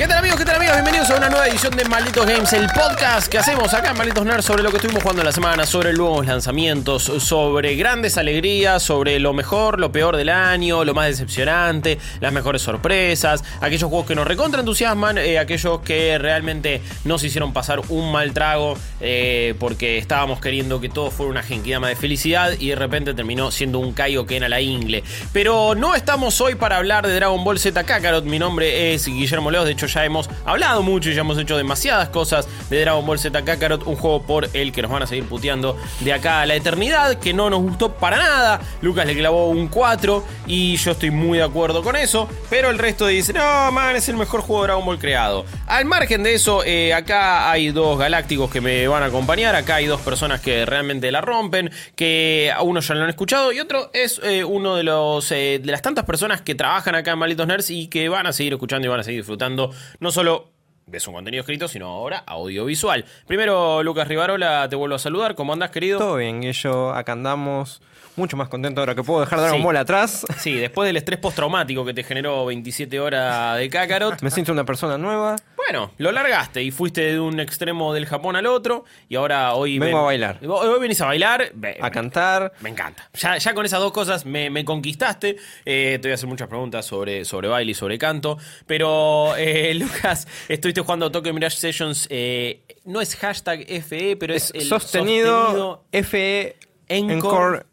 ¿Qué tal amigos? ¿Qué tal amigos? Bienvenidos a una nueva edición de Malditos Games, el podcast que hacemos acá en Malditos Nerds sobre lo que estuvimos jugando en la semana, sobre nuevos lanzamientos, sobre grandes alegrías, sobre lo mejor, lo peor del año, lo más decepcionante, las mejores sorpresas, aquellos juegos que nos recontra entusiasman, eh, aquellos que realmente nos hicieron pasar un mal trago eh, porque estábamos queriendo que todo fuera una genkidama de felicidad y de repente terminó siendo un Kaioken a la ingle. Pero no estamos hoy para hablar de Dragon Ball Z Kakarot, mi nombre es Guillermo Leos, de hecho ya hemos hablado mucho y ya hemos hecho demasiadas cosas de Dragon Ball Z Kakarot, un juego por el que nos van a seguir puteando de acá a la eternidad, que no nos gustó para nada. Lucas le clavó un 4 y yo estoy muy de acuerdo con eso, pero el resto dice, no, man, es el mejor juego de Dragon Ball creado. Al margen de eso, eh, acá hay dos galácticos que me van a acompañar, acá hay dos personas que realmente la rompen, que a uno ya lo han escuchado y otro es eh, uno de los eh, de las tantas personas que trabajan acá en Malditos Nerds y que van a seguir escuchando y van a seguir disfrutando no solo de su contenido escrito, sino ahora audiovisual. Primero, Lucas Rivarola, te vuelvo a saludar. ¿Cómo andas, querido? Todo bien, Guillo. Acá andamos. Mucho más contento ahora que puedo dejar Dragon Sí. Ball atrás. Sí, después del estrés postraumático que te generó 27 horas de Kakarot. Me siento una persona nueva. Bueno, lo largaste y fuiste de un extremo del Japón al otro y ahora hoy... Vengo a bailar. Hoy, hoy venís a bailar. A cantar. Me encanta. Ya, ya con esas dos cosas me, me conquistaste. Eh, te voy a hacer muchas preguntas sobre, sobre baile y sobre canto. Pero, eh, Lucas, estuviste jugando Tokyo Mirage Sessions. eh, no es hashtag FE, pero es, el Sostenido, FE Encore Encore.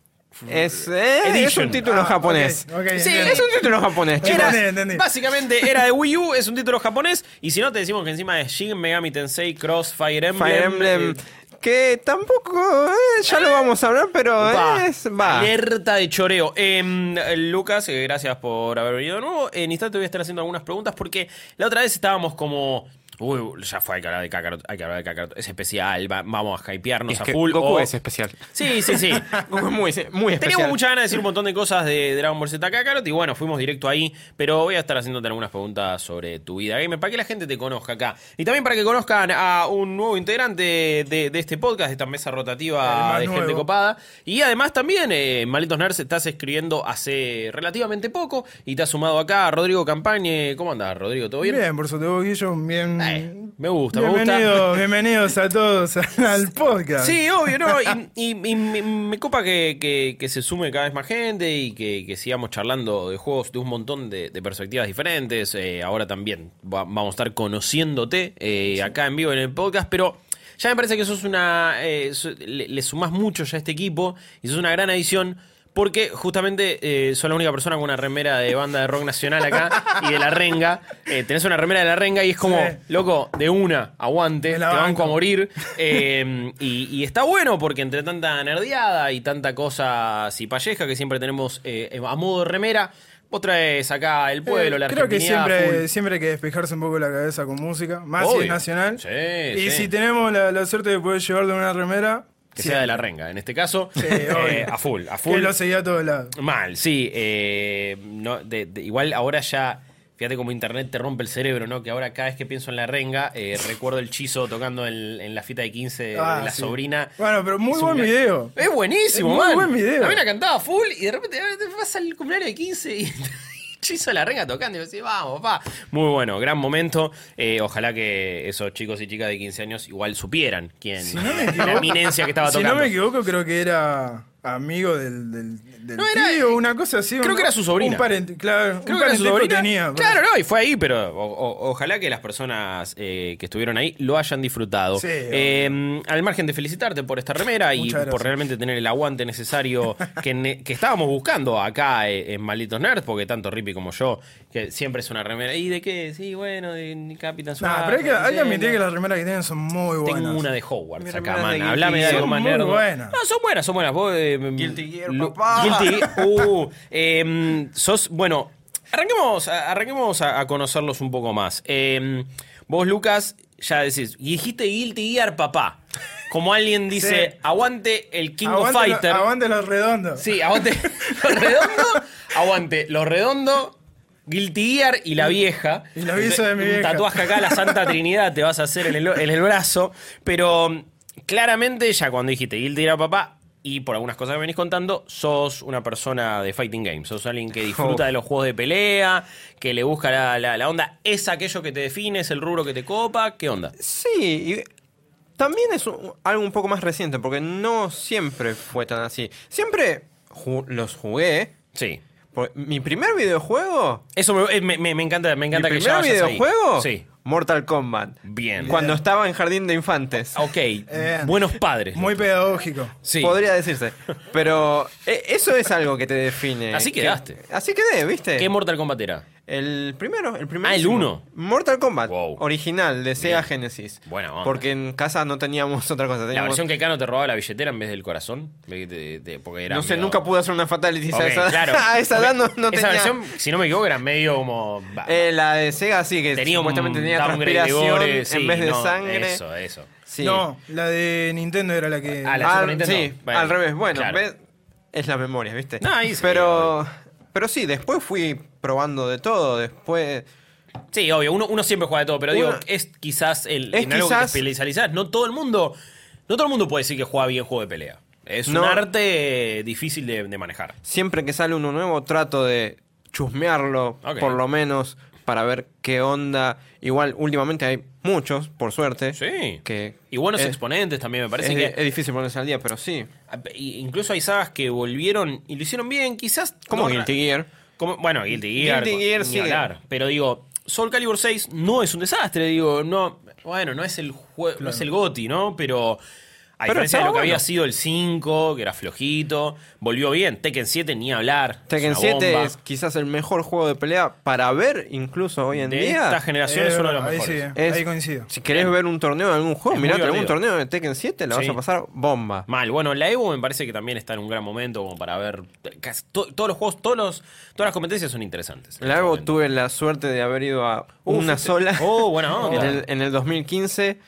Es, eh, es Edition. un título Ah, japonés. sí, es un título japonés, chicos. Era- Entendí, entendí. Básicamente era de Wii U, es un título japonés. Y si no, te decimos que encima es Shin Megami Tensei Cross Fire Emblem. Fire Emblem. eh, Que tampoco, eh, ya lo vamos a hablar, pero Va. es. Va. Alerta de choreo. Em, Lucas, eh, gracias por haber venido de nuevo. En instante voy a estar haciendo algunas preguntas porque la otra vez estábamos como. Uy, ya fue, hay que hablar de Kakarot, hay que hablar de Kakarot. Es especial, va- vamos a hypearnos Es a que full. Goku o- es especial. Sí, sí, sí. Goku es muy, muy especial. Teníamos muchas ganas de decir un montón de cosas de Dragon Ball Z Kakarot y bueno, fuimos directo ahí, pero voy a estar haciéndote algunas preguntas sobre tu vida gamer para que la gente te conozca acá. Y también para que conozcan a un nuevo integrante de, de este podcast, de esta mesa El rotativa más de gente nuevo. copada. Y además también, eh, en Malditos Nerds, estás escribiendo hace relativamente poco y te has sumado acá Rodrigo Campañe. ¿Cómo andás, Rodrigo? ¿Todo bien? Bien, por suerte vos, Guillo, bien. Me gusta, me Bienvenido- gusta. Bienvenidos a todos al podcast. Sí, obvio, ¿no? Y, y- y me, me copa que, que- que se sume cada vez más gente y que, que sigamos charlando de juegos de un montón de, de perspectivas diferentes. Eh, ahora también va- vamos a estar conociéndote eh, acá en vivo en el podcast, pero ya me parece que sos una. eh, le, le sumás mucho ya a este equipo y sos una gran adición. Porque justamente eh, sos la única persona con una remera de banda de rock nacional acá y de la renga. Eh, tenés una remera de la renga y es como, Sí. loco, de una, aguante, te banco banco. a morir. Eh, y, y está bueno porque entre tanta nerdeada y tanta cosa cipalleja que siempre tenemos eh, a modo de remera, vos traes acá el pueblo, Eh, la Creo que siempre, full. siempre hay que despejarse un poco la cabeza con música, más si Obvio. es nacional. Sí, y sí. si tenemos la, la suerte de poder llevar de una remera, Que sea de la renga, en este caso, Sí, eh, a full, a que full. lo seguía a todos lados. Mal, sí. eh, no, de- de- igual ahora ya, fíjate cómo internet te rompe el cerebro, ¿no? Que ahora cada vez que pienso en la renga, eh, recuerdo el chizo tocando en, en la fiesta de 15 de Ah, la sí. sobrina. Bueno, pero muy Es buen video. Es buenísimo, Es muy man. buen video. La mina cantaba full y de repente te pasa el cumpleaños de 15 y Chizo la renga tocando y me decía, vamos, papá. Muy bueno, gran momento. Eh, ojalá que esos chicos y chicas de 15 años igual supieran quién, Si no me la equivoco- eminencia que estaba Si tocando. no me equivoco, creo que era amigo del, del, del No, era- tío, una cosa así. creo un- que era su sobrina. Un parente, claro. Creo un que era su sobrina. tenía. Claro, no, y fue ahí, pero o- o- ojalá que las personas eh, que estuvieron ahí lo hayan disfrutado. Sí, Eh, al margen de felicitarte por esta remera y por realmente tener el aguante necesario que, ne- que estábamos buscando acá eh, en Malditos Nerds, porque tanto Rippy como yo, que siempre es una remera. ¿Y de qué? Sí, bueno, de Capitán Nah, Sword, pero hay que, hay que Nintendo. admitir que las remeras que tienen son muy buenas. Tengo una de Hogwarts acá, remera man. Hablame de algo Son más nerd. No, son buenas, son buenas. Vos, eh, Guilty Gear, Lu- papá. Gear. Uh, em, sos, bueno, arranquemos, a- arranquemos a, a conocerlos un poco más. Em, vos, Lucas, ya decís, y dijiste Guilty Gear, papá. Como alguien dice, Sí. aguante el King Aguante of lo- Fighter. aguante los redondos. Sí, aguante lo redondo, aguante lo redondo, Guilty Gear y la vieja. Y la vieja de mi Un vieja. tatuaje acá, la Santa Trinidad, te vas a hacer en el, en el brazo. Pero claramente ya cuando dijiste Guilty Gear papá y por algunas cosas que venís contando, sos una persona de fighting games, sos alguien que disfruta de los juegos de pelea, que le busca la, la- la onda, es aquello que te define, es el rubro que te copa, ¿qué onda? Sí, y también es un- algo un poco más reciente, porque no siempre fue tan así. Siempre ju- los jugué. Sí. Por- Mi primer videojuego. Eso me, eh, me- me- encanta, me encanta mi que primer ahí. videojuego. Sí. Mortal Kombat. Bien. Cuando estaba en Jardín de Infantes. Ok, Bien. buenos padres. Muy pedagógico. Sí. Podría decirse. Pero eh, eso es algo que te define. Así Que- quedaste. así quedé, ¿viste? ¿Qué Mortal Kombat era? El primero, el primero. Ah, el uno. Mortal Kombat. Wow. Original, de Sega Bien. Genesis. Buena onda. Porque en casa no teníamos otra cosa. La Teníamos... versión que Cano te robaba la billetera en vez del corazón. Ve que te- te- porque era No sé, medio- nunca pude hacer una fatality Ok, a esa, claro. a esa edad. No, no Esa tenía. versión, si no me equivoco, era medio como. va, Eh, la de Sega sí, que tenía un supuestamente tenía transpiración gore, en sí, vez de no, sangre. Eso, eso. Sí. No, la de Nintendo era la que. Ah, la- Ah, Nintendo. sí, Bueno, al revés. Bueno, claro. ves, es la memoria, ¿viste? No, ahí sí, pero, pero sí, después fui probando de todo. Después. Sí, obvio, uno, uno siempre juega de todo, pero digo, es quizás el, Es en algo que te especializás. No todo el mundo. No todo el mundo puede decir que juega bien juego de pelea. Es No. un arte difícil de, de manejar. Siempre que sale uno nuevo, trato de chusmearlo, por lo menos, para ver qué onda. Igual, últimamente hay muchos, por suerte. Sí. Que Y buenos es- exponentes también, me parece es, que. es difícil ponerse al día, pero sí. I- Incluso hay sagas que volvieron y lo hicieron bien, quizás. Como no- Guilty Gear. como- bueno, Guilty Gear. Guilty Gear, ni sí. hablar. Pero digo, Soul Calibur 6 no es un desastre, digo, no. Bueno, no es el juego, no es el GOTI, ¿no? Pero. A Pero diferencia de lo que había sido el 5, que era flojito, volvió bien. Tekken 7 ni hablar. Tekken una 7 bomba. es quizás el mejor juego de pelea para ver, incluso hoy en de día. esta generación Eh, es uno de los ahí mejores. sí, Es- ahí coincido. Si querés ver un torneo de algún juego, mirate algún torneo de Tekken 7, la Sí. vas a pasar bomba. Mal, bueno, la Evo me parece que también está en un gran momento como para ver casi to- todos los juegos, todos los, todas las competencias son interesantes. La Evo Este momento. tuve la suerte de haber ido a una sola Oh, buena onda. en, el, en el 2015,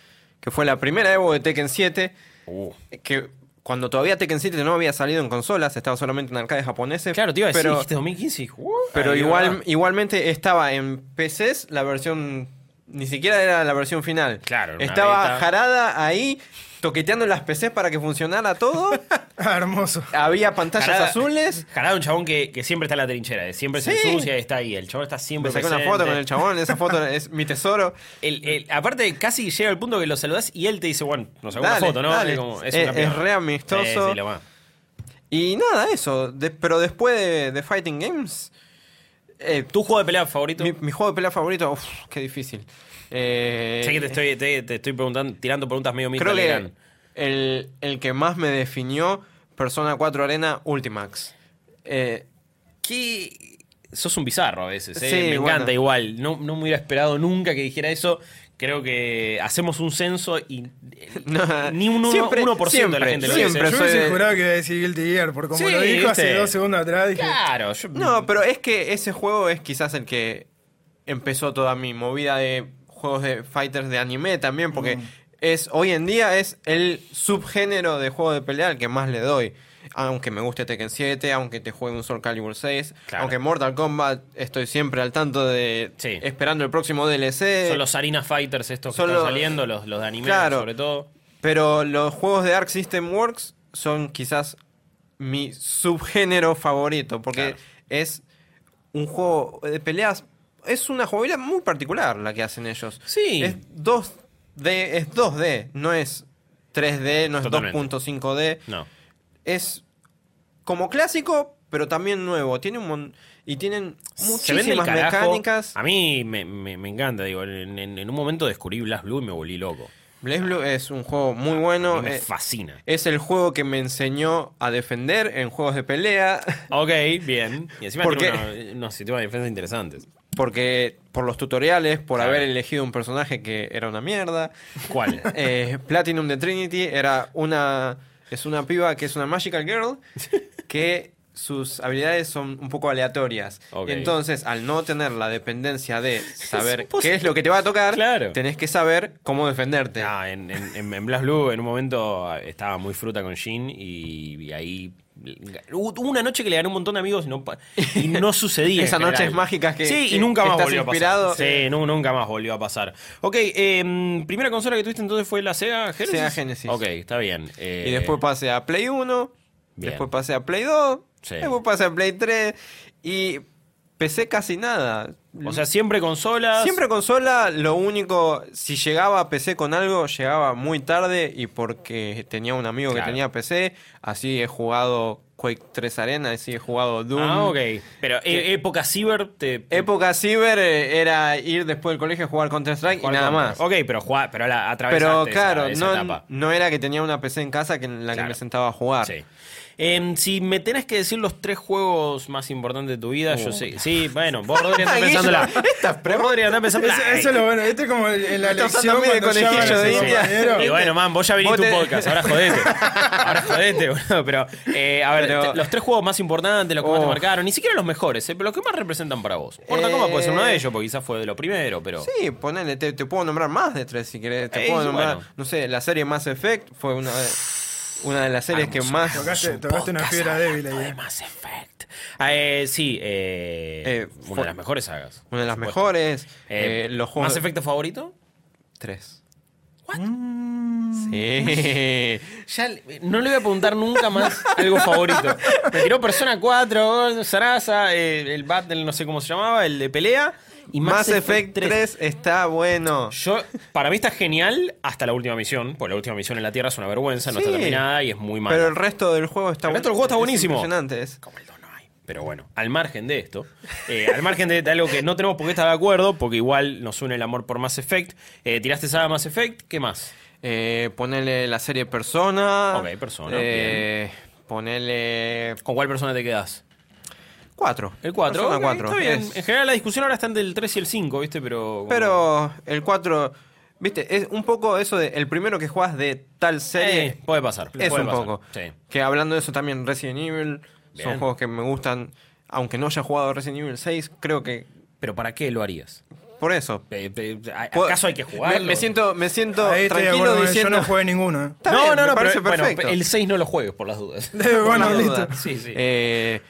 que fue la primera Evo de Tekken 7, Uh. que cuando todavía Tekken 7 no había salido en consolas, estaba solamente en arcades japoneses. Claro, te iba a decir, pero, dijiste 2015 y, uh, pero igual, igualmente estaba en PCs la versión, ni siquiera era la versión final. Claro, Estaba jarada ahí, toqueteando las PCs para que funcionara todo. Ah, hermoso. había pantallas Jarada- azules. Jarada un chabón que, que siempre está en la trinchera, de siempre se Sí. ensucia y está ahí. El chabón está siempre Me saqué una foto con el chabón, esa foto es mi tesoro. El- el- aparte, casi llega al punto que lo saludás y él te dice, bueno, nos sacó Dale, una foto, ¿no? dale. Es, como- es Es- una es piola. re amistoso. Sí. Y nada, eso. De- pero después de, de Fighting Games, eh, ¿Tu juego de pelea favorito? mi, mi juego de pelea favorito, uf, qué difícil. Eh, sé que te estoy, te, te estoy preguntando, tirando preguntas medio Creo que el, el que más me definió, Persona 4 Arena Ultimax. Eh, que sos un bizarro a veces, ¿eh? Sí, me bueno. encanta igual. No, no me hubiera esperado nunca que dijera eso. Creo que hacemos un censo y eh, No, ni un 1%, siempre- de la siempre, gente lo siempre dice. Yo soy hubiese de- jurado que iba a decir Guilty Gear, por como Sí, lo dijo hace ¿viste? dos segundos atrás. Dije, Claro, yo- no, pero es que ese juego es quizás el que empezó toda mi movida de juegos de fighters de anime también, porque Mm. es hoy en día es el subgénero de juego de pelea al que más le doy. Aunque me guste Tekken 7, aunque te juegue un Soul Calibur 6, Claro. aunque Mortal Kombat estoy siempre al tanto de Sí. esperando el próximo DLC. son los Arena Fighters estos que son están los- saliendo, los, los de anime Claro. sobre todo. Pero los juegos de Arc System Works son quizás mi subgénero favorito, porque Claro. es un juego de peleas, es una jugabilidad muy particular la que hacen ellos. Sí. Es 2D, es 2D, no es 3D, no es Totalmente. 2.5D. No. Es como clásico, pero también nuevo. Tiene un mon- y tienen muchísimas mecánicas. A mí me, me- me encanta, digo, en, en- en un momento descubrí Blast Blue y me volví loco. Blaze Blue es un juego muy bueno. me eh, fascina. Es el juego que me enseñó a defender en juegos de pelea. Ok, bien. Y encima ¿Por tiene unos, unos sistemas de defensa interesantes. Porque por los tutoriales, por haber elegido un personaje que era una mierda. ¿Cuál? Eh, Platinum de Trinity era una. Es una piba que es una Magical Girl que sus habilidades son un poco aleatorias. Entonces, al no tener la dependencia de saber qué es lo que te va a tocar, Claro. tenés que saber cómo defenderte. Ah, en, en, en- en Blast Blue en un momento estaba muy fruta con Jin y, y ahí Hubo una noche que le gané un montón de amigos y no, pa- y no sucedía. Esas noches mágicas que- Sí, y nunca más volvió inspirado. a pasar. Sí, nu- nunca más volvió a pasar. Ok, eh, primera consola que tuviste entonces fue la Sega Genesis. Sega Genesis. Ok, está bien. Eh, Y después pasé a Play 1, Bien. después pasé a Play 2, Sí. después pasé a Play 3 y PC casi nada. O sea, siempre consolas. Siempre consola, lo único, si llegaba a PC con algo, llegaba muy tarde y porque tenía un amigo Claro. que tenía PC, así he jugado Quake 3 Arena, así he jugado Doom. Ah, ok. Pero eh, época ciber te. te- Época ciber eh, era ir después del colegio a jugar Counter Strike y nada más. Ok, pero jugar, pero la atravesaste Pero esa- claro, esa no, etapa. no era que tenía una PC en casa que en la Claro. que me sentaba a jugar. Sí. Em, si me tenés que decir los tres juegos más importantes de tu vida, yo sé. Sí, bueno, vos Rodri andás pensándola. estas Rodri andás pensándola. Eso, eso es lo bueno. Este es como el- en la lección cuando conejillo de India. Y bueno, man, vos ya viniste tu te- podcast, ahora jodete. Ahora jodete, boludo. Pero, eh, a ver, Pero- te- los tres juegos más importantes, los que más te Oh. marcaron, ni siquiera los mejores, eh, pero los que más representan para vos. Mortal Kombat puede ser uno de Eh. ellos, porque quizás fue de lo primero, pero. Sí, ponele, te, te puedo nombrar más de tres si querés. Te Eh, puedo nombrar, bueno. no sé, la serie Mass Effect fue una de, una de las series que más. Tocaste, un tocaste una fibra débil ahí. de. Mass Effect. Ah, eh, sí, eh, Eh, una de las mejores sagas. Una de las supuesto. mejores. Eh, los juegos. ¿Más efecto favorito? Tres. Mm, Sí. Ya no le voy a preguntar nunca más algo favorito. Me tiró Persona 4, Sarasa, eh, el Battle, no sé cómo se llamaba, el de pelea. Y Mass, Mass Effect 3 está bueno. Yo, para mí está genial hasta la última misión, porque la última misión en la Tierra es una vergüenza, no está terminada y es muy mala. Pero el resto del juego está El resto del juego está es buenísimo. Impresionante. es- Como el 2 no hay. Pero bueno, al margen de esto, eh, al margen de, de algo que no tenemos por qué estar de acuerdo, porque igual nos une el amor por Mass Effect. Eh, ¿Tiraste saga Mass Effect? ¿Qué más? Eh, ponele la serie Persona. Ok, Persona, Eh, ponele. ¿Con cuál persona te quedas? 4. El 4. Persona 4. Está bien. es- En general la discusión ahora está entre el 3 y el 5, ¿viste? Pero. Pero el 4. Viste, es un poco eso de. El primero que juegas de tal serie. Eh, puede pasar. es puede un pasar, poco. Sí. Que hablando de eso también, Resident Evil. Bien. Son juegos que me gustan. Aunque no haya jugado Resident Evil 6, creo que. Pero ¿para qué lo harías? Por eso. ¿Acaso hay que jugarlo? Me, me siento, me siento Ahí tranquilo acuerdo diciendo. Yo no jugué ninguno. eh. Está no, bien, no, me no, parece pero, bueno, perfecto. el 6 no lo juegues por las dudas. Por bueno, las listo. dudas. Sí, sí. Eh,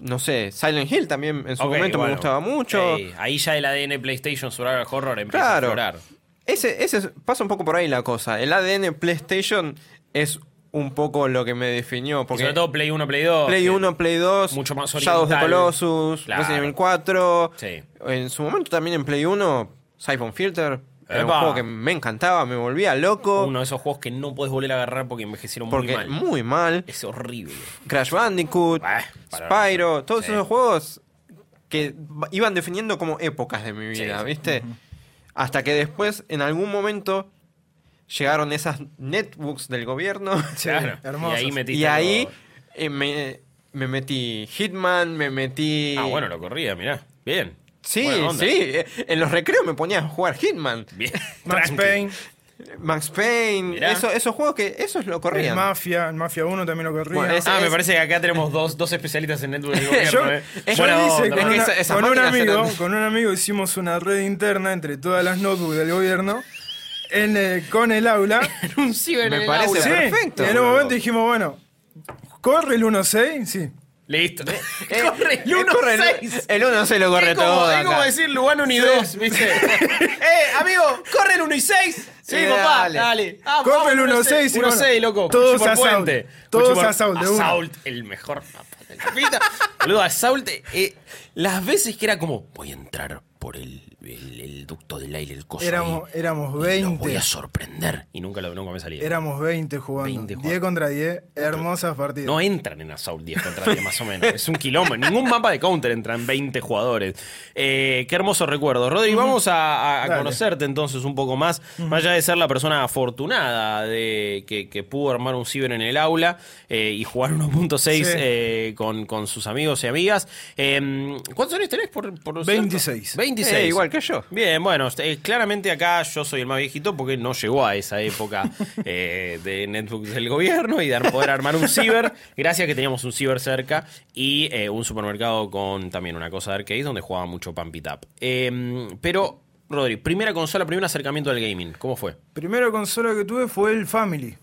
no sé, Silent Hill también en su momento bueno. me gustaba mucho. Ey, ahí ya el ADN PlayStation Survival Horror empieza Claro. a explorar. Ese, ese es- pasa un poco por ahí la cosa. El ADN PlayStation es un poco lo que me definió. Y Porque sobre todo Play 1, Play 2. Play que- 1, Play 2, mucho más Shadows of the oriental. Colossus, Claro. Resident Evil 4. Sí. En su momento también en Play 1, Siphon Filter. Era un juego que me encantaba, me volvía loco. Uno de esos juegos que no puedes volver a agarrar porque envejecieron porque muy mal. muy mal. Es horrible. Crash Bandicoot, Bah, para- Spyro, todos Sí. esos juegos que iban definiendo como épocas de mi vida, sí. ¿viste? Hasta que después, en algún momento, llegaron esas netbooks del gobierno. Claro. hermosos. Y ahí metiste y ahí eh, me, me metí Hitman, me metí... Ah, bueno, lo corría, mirá. Bien. Sí, sí. eh, En los recreos me ponía a jugar Hitman. Bien. Max Tranqui. Payne, Max Payne, Mirá. eso- esos juegos que esos lo el corrían. Mafia, el Mafia 1 también lo corría. Bueno, ese- Ah, me parece que acá tenemos dos, dos especialistas en network Yo, gobierno, ¿eh? yo Buena hice onda, con, que esa- esas con un máquinas amigo, eran- con un amigo hicimos una red interna entre todas las notebooks del gobierno en, eh, con el aula. un ciber Me en el parece aula. Sí, perfecto. y en un momento dijimos, bueno, ¿corre el 1.6? Sí. Listo. Eh, corre el eh, corre el- 1-6. El 1 se lo corre Es como, todo. es como acá. decir Lugano ni dos, ¿viste? eh, amigo, corre el 1 y 6. Sí, Eh, papá, dale. dale. Ah, Corre el 1-6 y 1-6, bueno, loco. todos Assault. puente. Todos Cuchillo por- Assault, el mejor mapa del mapita. Boludo, Assault, eh, las veces que era como, voy a entrar por el, el, el ducto del aire, el coso Éramos, ahí, éramos y los voy 20. a sorprender. Y nunca, lo, nunca me salía. Éramos 20 jugando. 20 jugando. 10 contra 10. Hermosas partidas. No entran en Assault 10 contra 10 más o menos. Es un kilómetro. Ningún mapa de Counter entran 20 jugadores. Eh, qué hermoso recuerdo. Rodri, vamos a, a- a conocerte entonces un poco más. Más allá de ser la persona afortunada de que, que pudo armar un ciber en el aula eh, y jugar 1.6 Sí. eh, con, con sus amigos y amigas. ¿Cuántos años tenés por, por cierto? 26. 26. Eh, igual que yo. Bien, bueno, eh, claramente acá yo soy el más viejito porque no llegó a esa época eh, de netbooks del gobierno y de poder armar un ciber. Gracias que teníamos un ciber cerca y eh, un supermercado con también una cosa de arcade donde jugaba mucho Pump It Up. Eh, pero, Rodri, primera consola, primer acercamiento al gaming, ¿cómo fue? Primera consola que tuve fue el Family.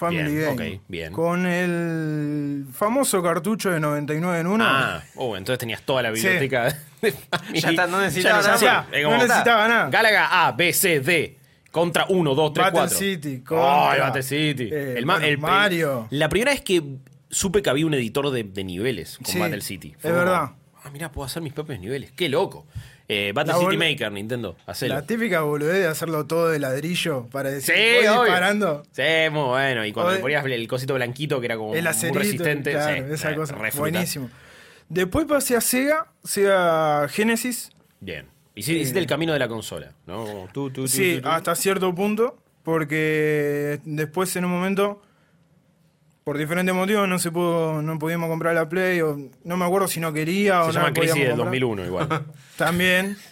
Family Bien, Game. ok, bien. Con el famoso cartucho de 99 en 1. Ah, oh, entonces tenías toda la biblioteca de Family. Ya está, no necesitaba Ya nada sí, es No necesitaba nada. Galaga A, B, C, D. Contra 1, 2, 3, Battle 4. City, contra- Ay, Battle City. Eh, el, bueno, el- Mario. La primera vez que supe que había un editor de, de niveles con Sí, Battle City. es verdad. Ah, mira, puedo hacer mis propios niveles. Qué loco. Eh, Battle City Maker, Nintendo. Hacelo. La típica boludez de hacerlo todo de ladrillo para decir, Sí, voy disparando. Sí, muy bueno. Y cuando le ponías el cosito blanquito que era como El muy acerito, resistente. claro, sí, esa eh, cosa. Buenísimo. Después pasé a Sega, Sega Genesis. Bien. Hici- Hiciste el camino de la consola, ¿no? Como tú, tú, tú, Sí, hasta cierto punto, porque después en un momento, por diferentes motivos, no se pudo, no pudimos comprar la Play, o no me acuerdo si no quería o Se no llama la Crisis del comprar. 2001 igual. También.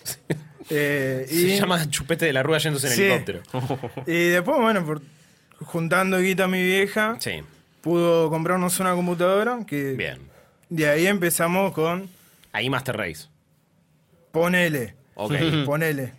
Eh, y, Se llama Chupete de la Rueda yéndose en Sí. helicóptero. y después, bueno, por, juntando guita a mi vieja, Sí, pudo comprarnos una computadora que bien. de ahí empezamos con Ahí Master Race. ponele. Ok. Ponele.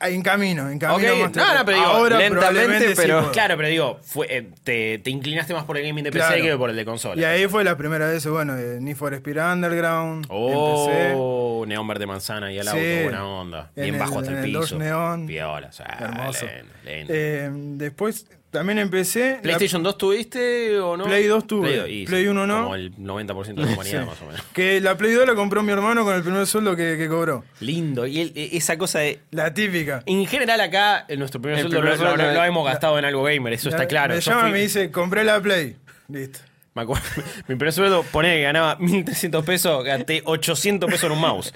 En camino, en camino. Ok, Master no, no, pero digo, Ahora lentamente, sí pero- puedo. Claro, pero digo, fue, eh, te, te inclinaste más por el gaming de PC Claro. que por el de consola. Y ahí fue la primera vez, bueno, de Need for Speed Underground. empecé. Oh, neón verde manzana y al auto, Sí. buena onda. En Bien el- bajo hasta el en el piso. Neon. Piola, o sea, Hermoso. lindo. Eh, después también empecé. la- ¿PlayStation 2 tuviste o no? Play 2 tuve. y Play sí, 1 no. Como el 90% de la humanidad, Sí. más o menos. que la Play 2 la compró mi hermano con el primer sueldo que, que cobró. Lindo. Y el- e- esa cosa de. La típica. En general, acá, en nuestro primer El sueldo primer lo, hemos gastado en algo gamer, eso está La- claro. Me Yo llama fui- y me dice, compré la Play. Listo. Me acuerdo, mi primer sueldo ponía que ganaba 1300 pesos, gasté 800 pesos en un mouse.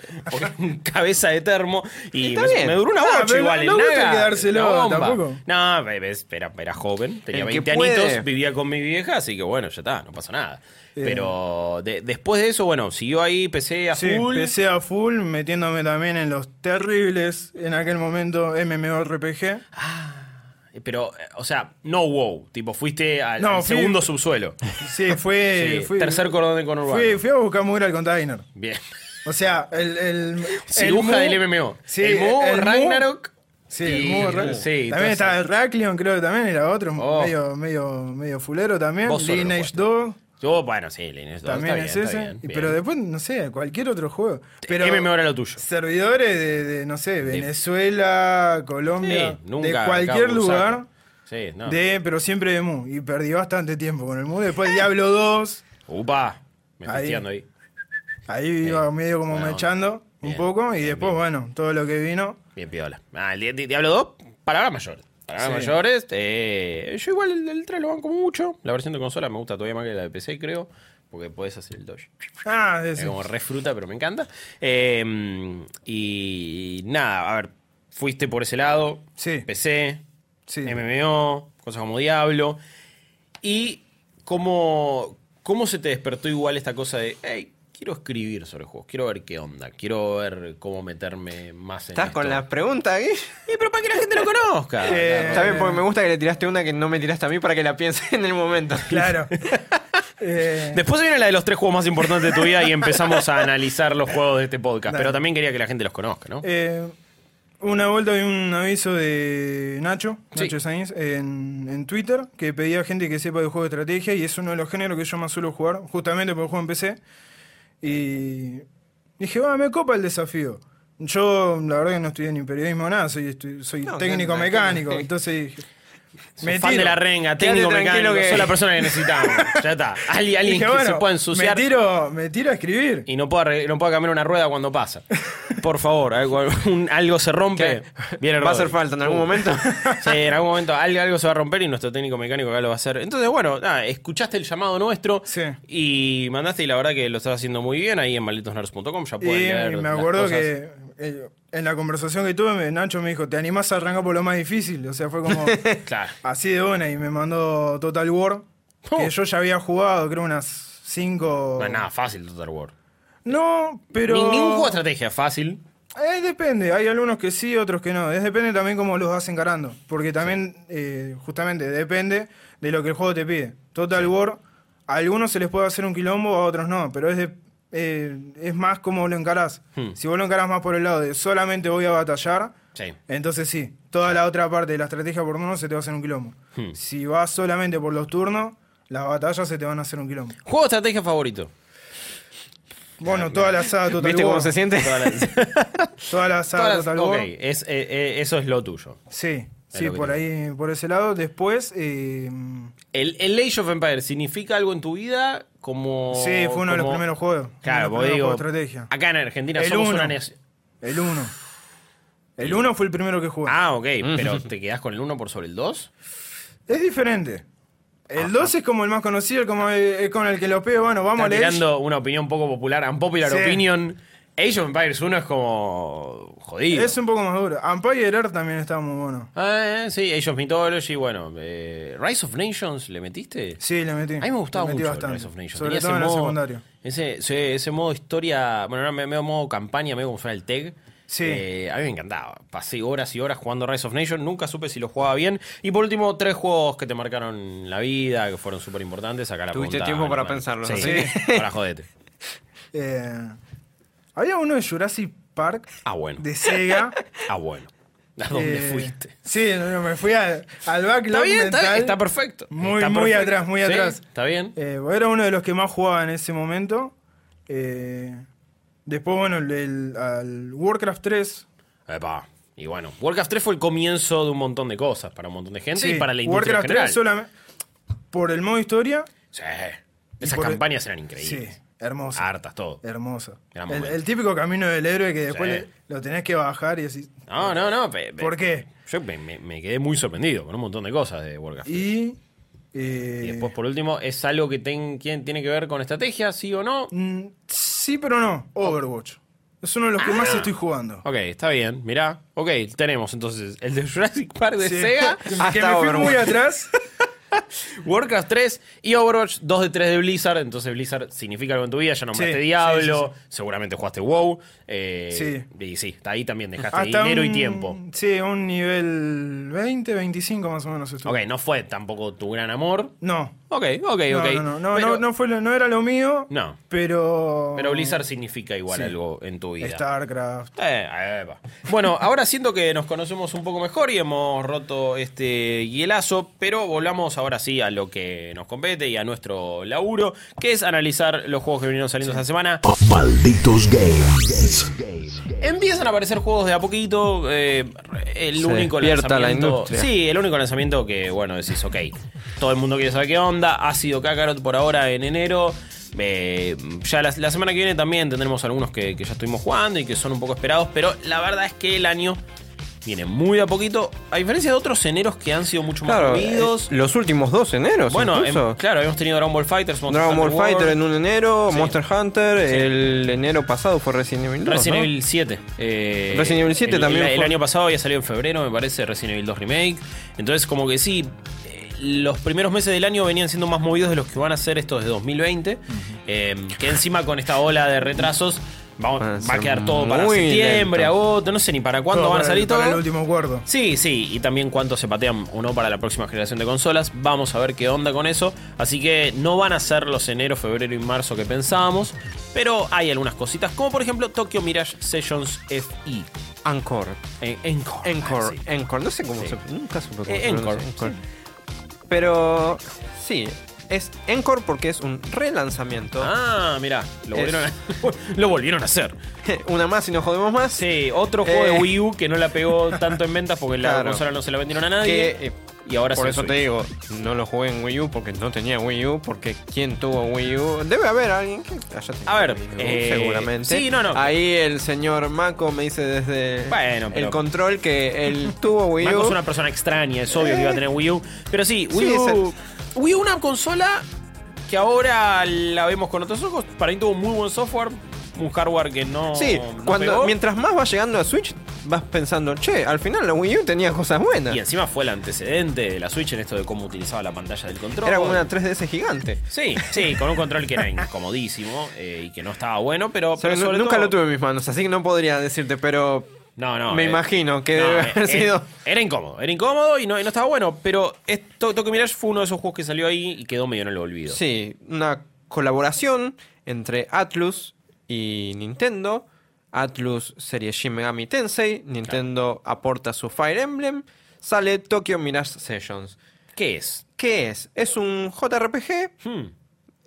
Cabeza de termo. Y me, duró una Ah, bocha pero igual. no- quedárselo tampoco. No, era, era joven, tenía El que 20 puede. añitos, vivía con mi vieja, así que bueno, ya está, no pasa nada. Eh. Pero de- después de eso, bueno, siguió ahí, PC a Sí, full. empecé a full, metiéndome también en los terribles, en aquel momento, MMORPG. Pero, eh, o sea, no wow. Tipo, fuiste al, No, al fui- segundo subsuelo. Sí, fue... Sí, fui- tercer cordón con urbano. fui, fui a buscar mugre al container. Bien. O sea, el... el Ciruja el del MMO. Sí, el Ragnarok. Sí, el sí, También estaba el Rackleon, creo que también era otro, Oh. medio, medio, medio fulero también. Lineage jugaste. 2 Yo, bueno, sí, Linux dos, también está es bien, ese. está bien. Pero después, no sé, cualquier otro juego. Pero MMO era lo tuyo. servidores de, de, no sé, Venezuela, Colombia, Sí, nunca de cualquier lugar. Sí, no. De, pero siempre de Mu. Y perdí bastante tiempo con el Mu. Después Diablo 2. Upa. Me Ahí. ahí. Ahí iba medio como Buena onda. mechando un poco. Y después, bueno, todo lo que vino. Bien piola. Ah, el Di- Di- Diablo 2, palabras mayores. Sí. mayores. eh, yo igual el, el 3 lo banco mucho. La versión de consola me gusta todavía más que la de PC, creo. Porque podés hacer el dodge. Ah, Es ese. como re fruta, pero me encanta. Eh, y nada, a ver, fuiste por ese lado. Sí. PC, Sí. MMO, cosas como Diablo. Y cómo, cómo se te despertó igual esta cosa de, hey, quiero escribir sobre juegos, quiero ver qué onda, quiero ver cómo meterme más en ¿Estás esto. con las preguntas aquí? Eh, pero para que la gente lo conozca. Eh, Está bien, porque me gusta que le tiraste una que no me tiraste a mí para que la piense en el momento. Claro. Eh, Después viene la de los tres juegos más importantes de tu vida y empezamos a analizar los juegos de este podcast. Dale. Pero también quería que la gente los conozca, ¿no? Eh, una vuelta vi un aviso de Nacho, Sí. Nacho Sainz, en, en Twitter, que pedía gente que sepa de juego de estrategia y es uno de los géneros que yo más suelo jugar, justamente porque juego en PC. Y dije, va, me copa el desafío. Yo, la verdad, que no estudié ni periodismo nada, soy, soy No, técnico mecánico. Entonces dije, Fan de la renga, técnico mecánico, que- sos la persona que necesitamos. ya está. Alguien, alguien dije, que bueno, se pueda ensuciar me tiro, me tiro a escribir. y no pueda, arre- no pueda cambiar una rueda cuando pasa. Por favor, algo, un- algo se rompe. Viene Va a hacer falta en algún Uh. momento. Sí, en algún momento algo, algo se va a romper y nuestro técnico mecánico acá lo va a hacer. Entonces, bueno, nada, escuchaste el llamado nuestro Sí. y mandaste y la verdad que lo estás haciendo muy bien ahí en malditosnerds.com. Ya pueden Y leer me las acuerdo cosas. que eh, en la conversación que tuve, Nacho me dijo, ¿te animás a arrancar por lo más difícil? O sea, fue como Claro. así de buena y me mandó Total War, Oh. que yo ya había jugado, creo, unas cinco... No es nada fácil Total War. No, pero... Ni- ningún juego de estrategia es fácil. Eh, depende, hay algunos que sí, otros que no. Es depende también cómo los vas encarando. Porque también, eh, justamente, depende de lo que el juego te pide. Total War, a algunos se les puede hacer un quilombo, a otros no. Pero es de, eh, es más cómo lo encarás. Hmm. Si vos lo encarás más por el lado de solamente voy a batallar, Sí. Entonces sí, toda la otra parte de la estrategia por turno se te va a hacer un quilombo. Hmm. Si vas solamente por los turnos, las batallas se te van a hacer un quilombo. Juego de estrategia favorito. Bueno, toda la saga Total ¿Viste War. cómo se siente? Toda la saga Total ok, War. es, eh, eh, eso es lo tuyo. Sí, sí, por ahí, por ese lado. Después, eh, ¿El, ¿El Age of Empires significa algo en tu vida? Como. sí, fue uno de los primeros juegos. Claro, los digo. estrategia. Acá en Argentina El somos uno. una nación. El 1. El 1 fue el primero que jugué. Ah, ok, pero ¿te quedás con el 1 por sobre el 2? Es diferente. El 2 es como el más conocido, como el, el con el que lo pego. Bueno, vamos a leer. una opinión poco popular, unpopular Sí. opinion. Age of Empires 1 es como. jodido. Es un poco más duro. Empire Earth también estaba muy bueno. Ah, eh, sí, Age of Mythology, bueno. eh, Rise of Nations, ¿le metiste? Sí, le metí. A mí me gustaba mucho bastante. Rise of Nations. Sobre Tenía todo ese en el modo, secundario. Ese, ese, modo historia, bueno, era medio modo campaña, medio como fuera el TEG. Sí. Eh, a mí me encantaba. Pasé horas y horas jugando Rise of Nations. Nunca supe si lo jugaba bien. Y por último, tres juegos que te marcaron la vida, que fueron súper importantes. Acá la Tuviste tiempo para pensarlo, Sí, ¿no? para jodete. Eh, había uno de Jurassic Park Ah, bueno. de Sega. Ah, bueno. ¿A dónde eh, fuiste? Sí, no, me fui al, al backlog Está bien, está, mental. bien, está perfecto. Muy, Está muy perfecto. atrás, muy Sí, atrás. Está bien. Eh, era uno de los que más jugaba en ese momento. Eh, después, bueno, el, el- al Warcraft 3. Epa. Y bueno, Warcraft 3 fue el comienzo de un montón de cosas para un montón de gente y Sí, para la industria Warcraft en general. 3 solamente. Por el modo historia. Sí. Esas el- campañas eran Sí, increíbles. Hermosa. Hartas, todo. Hermosa. El, típico camino del héroe que después Sí. le- lo tenés que bajar y así. No, no, no. pe- pe- ¿Por qué? Yo me, quedé muy sorprendido con un montón de cosas de Warcraft. Y, Y. eh, después, por último, ¿es algo que ten- ¿quién tiene que ver con estrategia, sí o no? mm, sí, pero no. Overwatch. Es uno de los que Ah. más estoy jugando. Ok, está bien, mirá. Ok, tenemos entonces el de Jurassic Park de Sí. Sega, que hasta me fui Overwatch. muy atrás. Warcraft 3 y Overwatch 2 de 3 de Blizzard. Entonces Blizzard significa algo en tu vida. Ya nombraste Sí, Diablo, sí, seguramente jugaste WoW. eh, Sí. Y sí, ahí también dejaste Hasta dinero y un- tiempo. Sí, un nivel 20, 25 más o menos estuve. Ok, no fue tampoco tu gran amor. No. Ok, ok, No, ok. no, no, no, pero, no, no fue lo- no era lo mío. No. Pero. pero Blizzard significa igual Sí. algo en tu vida. StarCraft. Eh, epa. Bueno, ahora siento que nos conocemos un poco mejor y hemos roto este hielazo, pero volvamos ahora sí a lo que nos compete y a nuestro laburo, que es analizar los juegos que vinieron saliendo esta semana. Malditos Games. Empiezan a aparecer juegos de a poquito. eh, el Se único despierta la lanzamiento. industria. sí, el único lanzamiento que, bueno, decís, ok. Todo el mundo quiere saber qué onda. Ha sido Kakarot por ahora en enero. Eh, ya la, la semana que viene también tendremos algunos que, que ya estuvimos jugando y que son un poco esperados. Pero la verdad es que el año viene muy a poquito. A diferencia de otros eneros que han sido mucho más Claro, movidos. eh, los últimos dos eneros. bueno, claro, hemos tenido Dragon Ball Fighters, Monster Dragon Ball Fighter en un enero, Sí. Monster Hunter, Sí. el enero pasado fue Resident Evil 2. Resident ¿no? Evil 7. eh, Resident Evil 7 el- también El, año pasado había salido en febrero, me parece, Resident Evil 2 Remake. Entonces, como que sí, eh, los primeros meses del año venían siendo más movidos de los que van a ser estos de 2020. eh, que encima con esta ola de retrasos vamos- Van a va a quedar todo para septiembre, lento. agosto, no sé ni para cuándo Todo van a para salir el- para todo. el último cuarto. Sí, sí, y también cuánto se patean o no para la próxima generación de consolas. Vamos a ver qué onda con eso. Así que no van a ser los enero, febrero y marzo que pensábamos. Pero hay algunas cositas, como por ejemplo Tokyo Mirage Sessions FE. Encore. En, Encore. Encore, Sí. Encore, no sé cómo Sí. se nunca supe cómo Eh, se Encore, pronuncia, Pero sí, es Encore porque es un relanzamiento. Ah, mirá, lo volvieron, a, lo volvieron a hacer. Una más y no jodemos más. Sí, otro juego de Eh. Wii U que no la pegó tanto en ventas porque la consola no se la vendieron a nadie. Que, eh, y ahora por eso te digo, no lo jugué en Wii U porque no tenía Wii U, porque ¿quién tuvo Wii U? Debe haber alguien que haya tenido A ver, Wii U, eh, seguramente. sí, no, no. Ahí el señor Mako me dice desde Bueno, pero- el control que él tuvo Wii U. es una persona extraña, es obvio que iba a tener Wii U. Pero sí, Wii Sí, U. Wii U, una consola que ahora la vemos con otros ojos. Para mí tuvo muy buen software, un hardware que no. Sí, no cuando, pegó. mientras más vas llegando a Switch, vas pensando, che, al final la Wii U tenía cosas buenas. Y encima fue el antecedente de la Switch en esto de cómo utilizaba la pantalla del control. Era como una 3DS gigante. Sí, sí, con un control que era incomodísimo eh, y que no estaba bueno, pero, O sea, pero sobre nunca todo- lo tuve en mis manos, así que no podría decirte, pero No, no. me eh, imagino que no, debe eh, haber eh, sido. Era incómodo, era incómodo y no, y no estaba bueno. Pero esto, Tokyo Mirage fue uno de esos juegos que salió ahí y quedó medio en el olvido. Sí, una colaboración entre Atlus y Nintendo. Atlus serie Shin Megami Tensei, Nintendo aporta su Fire Emblem, sale Tokyo Mirage Sessions. ¿Qué es? ¿Qué es? Es un JRPG Hmm,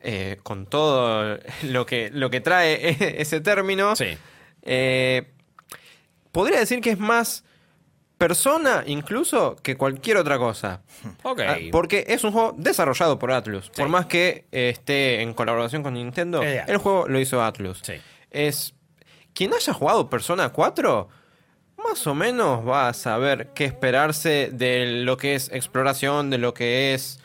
eh, con todo lo que, lo que trae ese término. Sí. Eh, podría decir que es más persona incluso que cualquier otra cosa. Ok. Ah, porque es un juego desarrollado por Atlus. Sí. Por más que eh, esté en colaboración con Nintendo, Es Atlus. el juego lo hizo Atlus. Sí. Es. Quien haya jugado Persona 4, más o menos va a saber qué esperarse de lo que es exploración, de lo que es.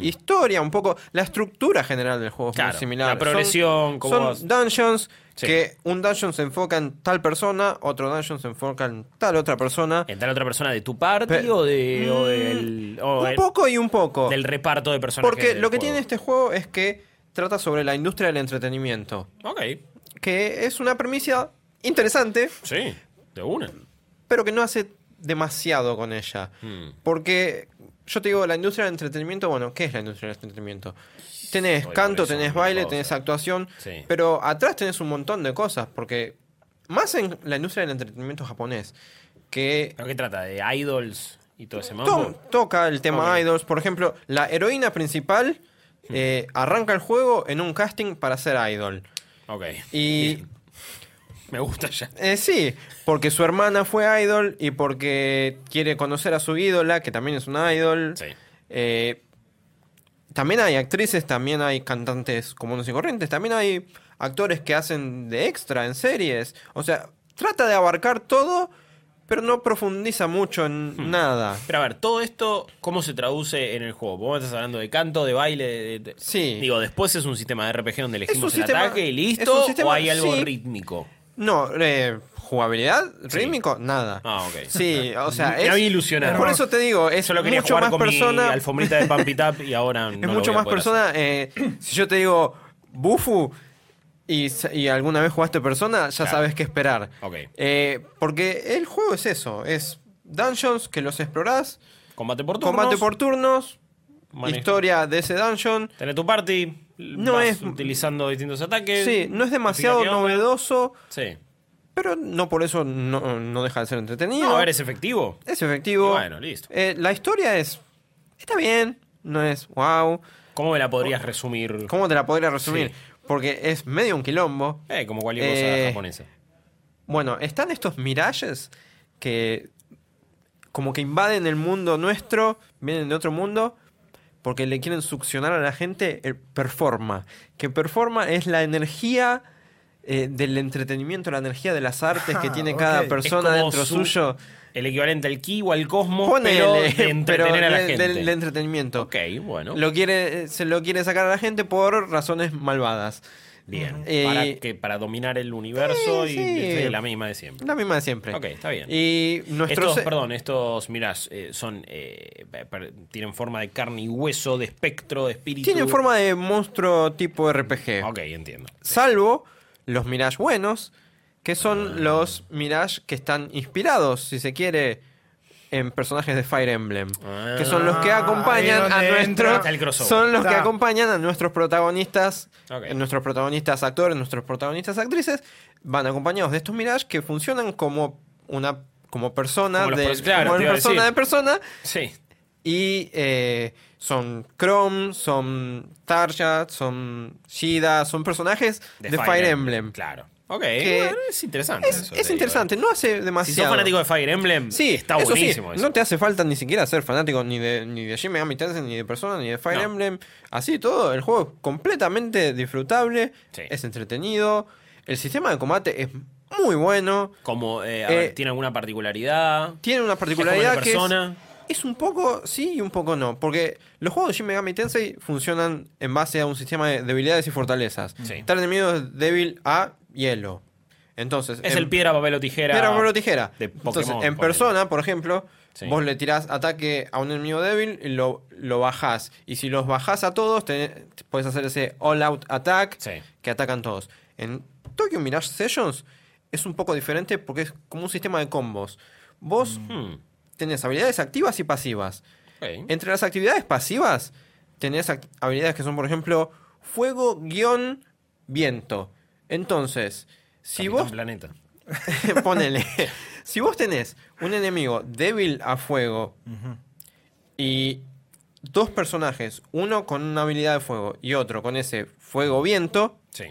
Historia, un poco. La estructura general del juego es Hmm. Claro, muy similar. la progresión, Son, cómo son dungeons Sí. que un dungeon se enfoca en tal persona, otro dungeon se enfoca en tal otra persona. ¿Entrar otra persona de tu party Pe- o, de, o Mm, del, o un poco y un poco. del reparto de personajes? Porque lo que juego? tiene este juego es que trata sobre la industria del entretenimiento. Ok, Que es una premisa interesante, sí, de una. pero que no hace demasiado con ella. Hmm. Porque yo te digo, la industria del entretenimiento, bueno, ¿qué es la industria del entretenimiento? Tenés Soy canto, tenés baile, tenés actuación, Sí. pero atrás tenés un montón de cosas, porque más en la industria del entretenimiento japonés, que ¿Pero qué trata? ¿De idols y todo ese to- mambo? toca el tema idols, por ejemplo, la heroína principal eh, arranca el juego en un casting para ser idol. Ok. Y Me gusta ya. Eh, sí, porque su hermana fue idol y porque quiere conocer a su ídola, que también es una idol. Sí. Eh, también hay actrices, también hay cantantes comunes y corrientes, también hay actores que hacen de extra en series. O sea, trata de abarcar todo, pero no profundiza mucho en Hmm. nada. Pero a ver, todo esto, ¿cómo se traduce en el juego? Vos estás hablando de canto, de baile. de- de- Sí. Digo, después es un sistema de RPG donde elegimos el sistema- ataque y listo. sistema- ¿O hay algo sí. rítmico? No, eh, jugabilidad, rítmico, nada. Ah, ok. Sí, o sea, Me es, había ilusionado. Por eso te digo, es Solo quería mucho jugar más con persona. mi alfombrita de Pump It Up y ahora no Es lo mucho voy a más poder persona. eh, si yo te digo Bufu y, alguna vez jugaste persona, ya Claro. sabes qué esperar. Ok. Eh, porque el juego es eso: es dungeons que los explorás. Combate por turnos. combate por turnos, manejo. historia de ese dungeon. Tenés tu party. No vas es- utilizando distintos ataques. Sí, no es demasiado novedoso, Sí. pero no por eso no, no deja de ser entretenido. No, a ver, es efectivo. es efectivo. Bueno, listo. Eh, la historia es. Está bien, no es wow. ¿Cómo me la podrías resumir? ¿Cómo te la podría resumir? Sí. Porque es medio un quilombo. Eh, como cualquier cosa Eh, japonesa. Bueno, están estos mirages que como que invaden el mundo nuestro, vienen de otro mundo, porque le quieren succionar a la gente el performa. Que performa es la energía eh, del entretenimiento, la energía de las artes que Ah, tiene ok. cada persona dentro su- suyo. El equivalente al ki o al cosmos, Ponele, pero de pero a la de- gente. del- del entretenimiento. Ok, bueno. Lo quiere, se lo quiere sacar a la gente por razones malvadas. Bien. Eh, para, que, para dominar el universo Sí, y sí. la misma de siempre. La misma de siempre. Ok, está bien. Y nuestro Estos, se- perdón, estos, mirás, eh, son, eh, tienen forma de carne y hueso, de espectro, de espíritu. tienen forma de monstruo tipo RPG. Ok, entiendo. Salvo los Mirage buenos, que Ah. son los Mirage que están inspirados, si se quiere, en personajes de Fire Emblem. Ah. que son los que Ah, acompañan a nuestros. Son los que acompañan a nuestros protagonistas. Nuestros protagonistas actores, nuestros protagonistas actrices. Van acompañados de estos Mirage que funcionan como una. como persona Como de. claro, como persona decir. de persona. Sí. Y eh, son Chrome, son Tarja, son Shida, son personajes de, Fire, Emblem. Claro. Ok, bueno, es interesante. Es, eso, es te digo, interesante, no hace Si demasiado. sos fanático de Fire Emblem, Sí, está eso buenísimo. sí, eso. no te hace falta ni siquiera ser fanático ni de, ni de Shin Megami Tensei, ni de Persona, ni de Fire No. Emblem. Así todo, el juego es completamente disfrutable, Sí. es entretenido, el sistema de combate es muy bueno, Como, eh, ver, Eh, ¿tiene alguna particularidad? tiene una ¿Es como particularidad que es, es un poco sí y un poco no, porque los juegos de Shin Megami Tensei funcionan en base a un sistema de debilidades y fortalezas. Sí. Tal enemigo es débil a hielo. Entonces, Es en- el piedra, papel o tijera. Piedra, papel o tijera. de Entonces, Pokémon, en ponele. persona, por ejemplo, Sí. vos le tirás ataque a un enemigo débil y lo, lo bajás. Y si los bajás a todos, te, puedes hacer ese all-out attack Sí. que atacan todos. En Tokyo Mirage Sessions es un poco diferente porque es como un sistema de combos. Vos Hmm, tenés habilidades activas y pasivas. Entre las actividades pasivas tenés habilidades que son, por ejemplo, fuego-viento. Entonces, si Capitán vos Planeta. ponele. Si vos tenés un enemigo débil a fuego y dos personajes, uno con una habilidad de fuego y otro con ese fuego viento, Sí.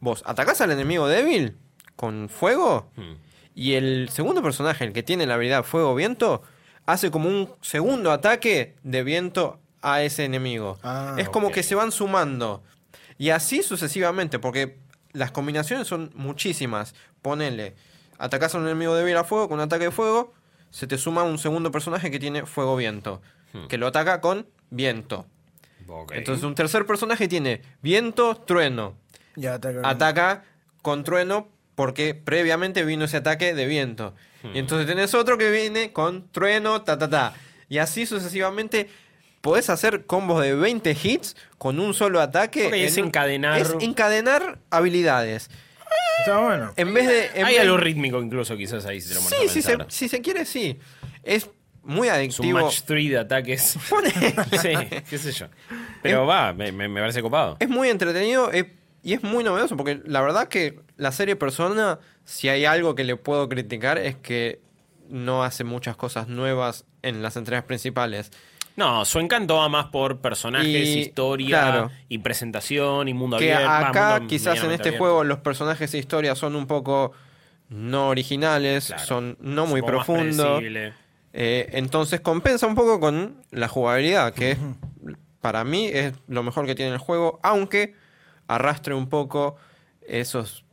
vos atacás al enemigo débil con fuego Hmm. y el segundo personaje, el que tiene la habilidad fuego viento, hace como un segundo ataque de viento a ese enemigo. Ah, es como que se van sumando. Y así sucesivamente, porque las combinaciones son muchísimas. Ponele, atacás a un enemigo débil a fuego con un ataque de fuego, se te suma un segundo personaje que tiene fuego viento, Hmm. que lo ataca con viento. Entonces un tercer personaje tiene viento, trueno. Ya ataca. Ataca con trueno porque previamente vino ese ataque de viento. Hmm. Y entonces tenés otro que viene con trueno, ta ta ta. Y así sucesivamente podés hacer combos de 20 hits con un solo ataque. Es en encadenar- Es encadenar habilidades. Está bueno. En vez de... en Hay vez- algo rítmico incluso, quizás ahí si te lo pones Sí, si se, si se quiere, sí. Es muy Es un adictivo. match 3 de ataques. Pone- sí, qué sé yo. Pero va, me, parece copado. Es muy entretenido y es muy novedoso porque la verdad que la serie Persona, si hay algo que le puedo criticar es que no hace muchas cosas nuevas en las entregas principales. No, su encanto va más por personajes, Y, historia claro. y presentación y mundo Que abierto. acá mundo quizás en este abierto. juego los personajes e historias son un poco no originales, Claro. son no muy profundos. Eh, entonces compensa un poco con la jugabilidad, que para mí es lo mejor que tiene el juego, aunque arrastre un poco esos,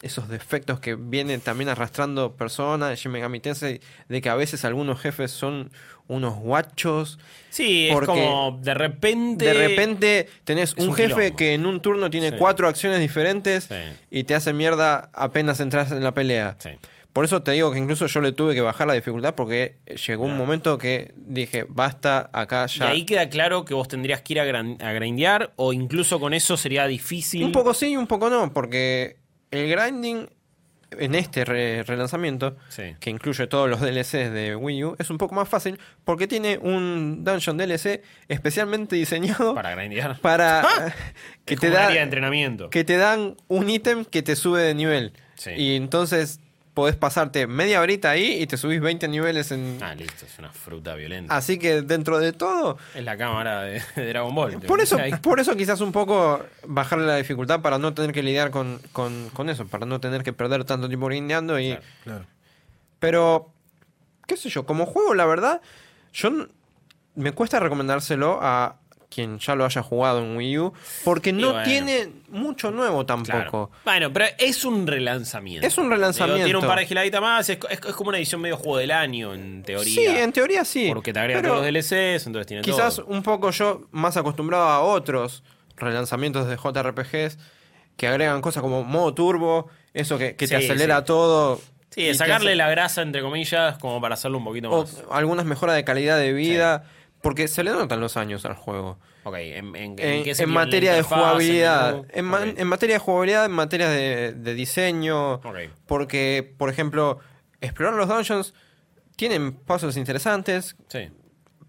esos defectos que vienen también arrastrando personas de Shin Megami Tensei, de que a veces algunos jefes son unos guachos. Sí, es como de repente. De repente tenés un, un jefe quilombo. que en un turno tiene Sí. cuatro acciones diferentes Sí. y te hace mierda apenas entras en la pelea. Sí. Por eso te digo que incluso yo le tuve que bajar la dificultad porque llegó un momento que dije, basta, acá Y ya. ahí queda claro que vos tendrías que ir a, a grindear o incluso con eso sería difícil. Un poco sí y un poco no, porque el grinding en este re- relanzamiento, Sí. que incluye todos los DLCs de Wii U, es un poco más fácil porque tiene un dungeon DLC especialmente diseñado Para grindear. para que Es te da de entrenamiento. que te dan un ítem que te sube de nivel. Sí. Y entonces podés pasarte media horita ahí y te subís 20 niveles en... Ah, listo, es una fruta violenta. Así que dentro de todo... Es la cámara de, de Dragon Ball. Por eso, por eso quizás un poco bajarle la dificultad para no tener que lidiar con, con- con eso, para no tener que perder tanto tiempo grindeando y... Claro. Claro. Pero, qué sé yo, como juego, la verdad, yo me cuesta recomendárselo a quien ya lo haya jugado en Wii U, porque no bueno. tiene mucho nuevo tampoco. Claro. Bueno, pero es un relanzamiento. Es un relanzamiento. Digo, tiene un par de giladitas más. Es, es- es como una edición medio juego del año, en teoría. Sí, en teoría sí. Porque te agregan pero todos los DLCs, entonces tiene Quizás todo. un poco yo más acostumbrado a otros relanzamientos de JRPGs que agregan cosas como modo turbo, eso que, que te acelera sí. todo. Sí, sacarle hace- la grasa, entre comillas, como para hacerlo un poquito o más. algunas mejoras de calidad de vida, porque se le notan los años al juego. Ok, en, en, en En, qué en sentido? materia de jugabilidad, en, materia de jugabilidad, en materia de, de diseño, Ok. porque, por ejemplo, explorar los dungeons tienen puzzles interesantes, Sí.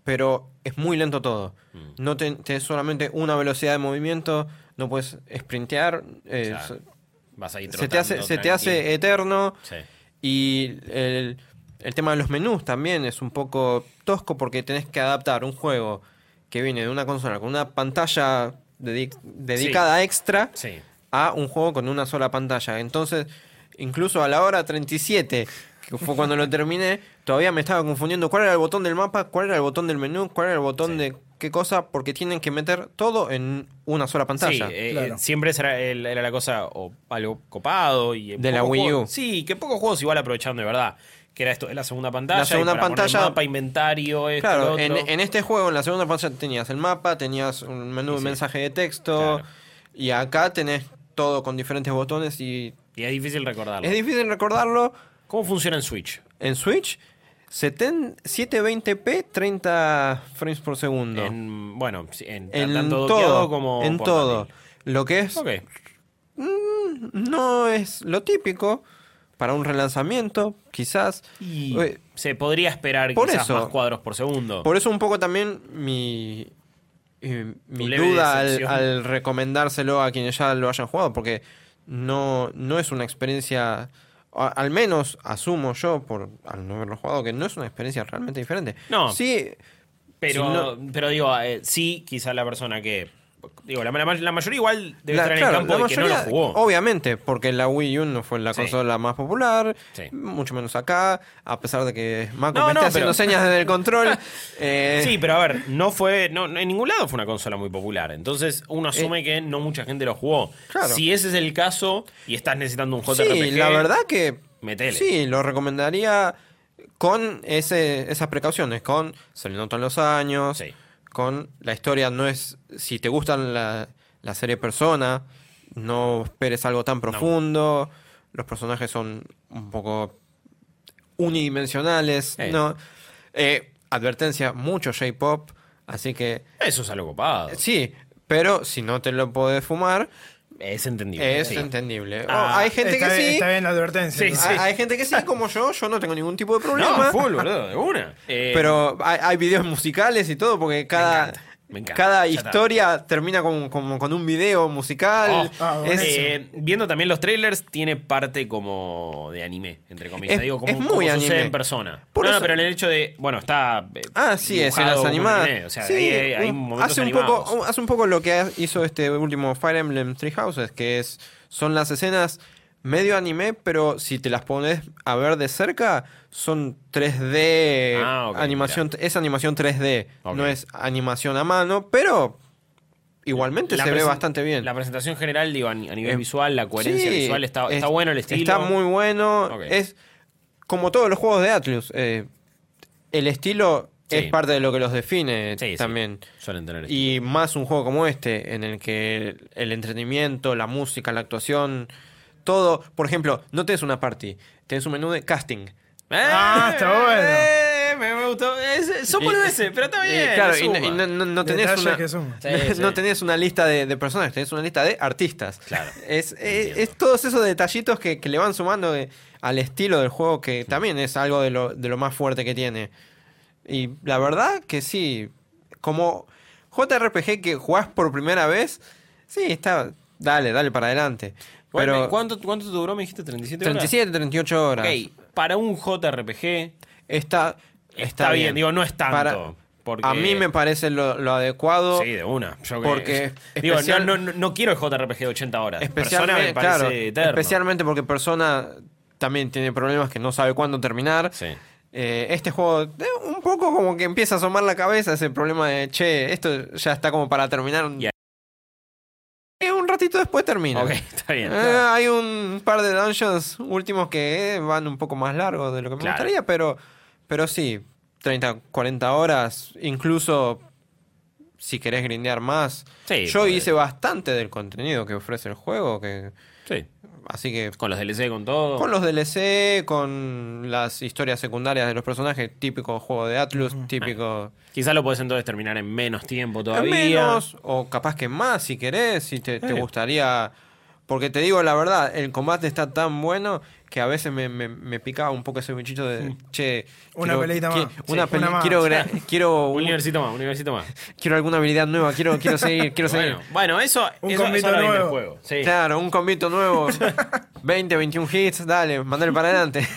pero es muy lento todo. Mm. No ten- tenés solamente una velocidad de movimiento, no puedes sprintear, eh, Claro. Vas ahí se, te hace, se te hace eterno Sí. y el, el tema de los menús también es un poco tosco porque tenés que adaptar un juego que viene de una consola con una pantalla dedi- dedicada extra Sí. a un juego con una sola pantalla. Entonces, incluso a la hora 37, que fue cuando lo terminé, todavía me estaba confundiendo cuál era el botón del mapa, cuál era el botón del menú, cuál era el botón Sí. de qué cosa, porque tienen que meter todo en una sola Sí, pantalla. eh, Claro. eh, siempre será el- era la cosa o algo copado y De la Wii U. juegos- Sí, que pocos juegos igual aprovecharon de verdad. Que era esto, la segunda pantalla. La segunda y para poner pantalla- mapa, inventario, esto, Claro, lo en, otro. en este juego, en la segunda pantalla tenías el mapa, tenías un menú de sí. mensaje de texto, Claro. y acá tenés todo con diferentes botones y Y es difícil recordarlo. es difícil recordarlo. ¿Cómo funciona en Switch? En Switch, 7- 720p, 30 frames por segundo. En, bueno, en, En tanto todo, como en portátil. todo. Lo que es Ok. no es lo típico para un relanzamiento, quizás. Y Eh, se podría esperar por quizás eso. más cuadros por segundo. Por eso un poco también mi, eh, mi duda al, recomendárselo a quienes ya lo hayan jugado, porque no, no es una experiencia a- al menos asumo yo, por al no haberlo jugado, que no es una experiencia realmente diferente. No. Sí, Pero, Si no- pero digo, eh, sí, quizá la persona que. Digo, la, la- la mayoría igual debe La- estar en claro, el campo de que no lo jugó. Obviamente, porque la Wii U no fue la Sí. consola más popular, Sí. mucho menos acá, a pesar de que Marco No, me no, está haciendo pero- señas desde el control. eh, Sí, pero a ver, no fue. No, en ningún lado fue una consola muy popular. Entonces uno asume que no mucha gente lo jugó. Eh, Claro. Si ese es el caso y estás necesitando un JRPG. Sí, la verdad que Metele. sí, lo recomendaría con ese, esas precauciones, con se le notan los años, Sí. Con la historia no es, si te gustan la, la serie Persona, no esperes algo tan profundo, los personajes son un poco unidimensionales, no, Eh, advertencia, mucho J-pop, así que Eso es algo copado. sí, pero si no te lo podés fumar, Es entendible. es sí. entendible. Ah, O hay gente que bien, sí. está bien la advertencia. Sí, ¿no? sí. Hay, gente que sí, como yo, yo no tengo ningún tipo de No, problema. full, boludo, de una. Eh, pero hay, hay videos musicales y todo, porque cada, encanta, me encanta. cada historia termina con, con- con un video musical. Oh, Ah, Es- eh, viendo también los trailers, tiene parte como de anime, entre comillas. Es- Digo, como, es como muy sucede anime. en persona. Por no, pero en el hecho de. Bueno, está. eh, Ah, sí, escenas como un animadas. anime, O sea, Sí, hay, hay un- momentos hace un poco hace un poco lo que hizo este último Fire Emblem Three Houses, que es son las escenas medio anime, pero si te las pones a ver de cerca son 3D Ah, animación es animación 3D, Ok. no es animación a mano, pero igualmente La se ve bastante bien. La presentación general, digo, a ni- a nivel Eh, visual, la coherencia Sí, visual, está, está es- bueno el estilo. Está muy bueno. Es como todos los juegos de Atlus. eh, el estilo Sí. es parte de lo que los define Sí, también. Suelen tener estilo. Y más un juego como este, en el que el entretenimiento, la música, la actuación, todo. Por ejemplo, no tenés una party, tenés un menú de casting. Ah, está bueno. Eh, me, me gustó. Es- son boludeces, pero está y bien. claro, y, no- y no, no- no tenés una. Sí, no tenés una lista de, de personajes, tenés una lista de artistas. Claro. Es, es, todos esos detallitos que, que le van sumando de- al estilo del juego, que también es algo de lo, de lo más fuerte que tiene. Y la verdad que sí, como JRPG que jugás por primera vez, sí, está, dale, dale para adelante. Bueno, Pero ¿cuánto, ¿Cuánto te duró? Me dijiste 37 horas. 37, 38 horas. Ok, para un JRPG Está, está, bien. Digo, no es tanto. Para- porque- A mí me parece lo, lo adecuado. Sí, de una. Yo que- Porque digo, especial- no, no, no quiero el JRPG de 80 horas. Persona Especialmente, me parece claro, especialmente porque Persona también tiene problemas que no sabe cuándo terminar. Sí. Eh, este juego eh, un poco como que empieza a asomar la cabeza ese problema de, che, esto ya está como para terminar. Eh, un ratito después termina. Ok, está bien. Eh, hay un par de dungeons últimos que eh, van un poco más largos de lo que me Claro. gustaría, pero, pero sí, 30, 40 horas, incluso si querés grindear más. Sí, Yo hice bastante del contenido que ofrece el juego, que Sí. Así que Con los DLC, con todo. con los DLC, con las historias secundarias de los personajes, típico juego de Atlus, típico Quizás lo podés entonces terminar en menos tiempo todavía. menos o capaz que más si querés, si te, te Eh. gustaría. Porque te digo la verdad, el combate está tan bueno que a veces me, me, me picaba un poco ese bichito de, che, Una quiero- peleita más. Una Sí, pele- una más. quiero, quiero, Un un- universito más, un universito más. quiero alguna habilidad nueva, quiero, quiero seguir, quiero seguir. Bueno, bueno, eso, Un eso, combito eso nuevo. juego. Sí. Claro, un combito nuevo, 20, 21 hits, dale, mandale para adelante.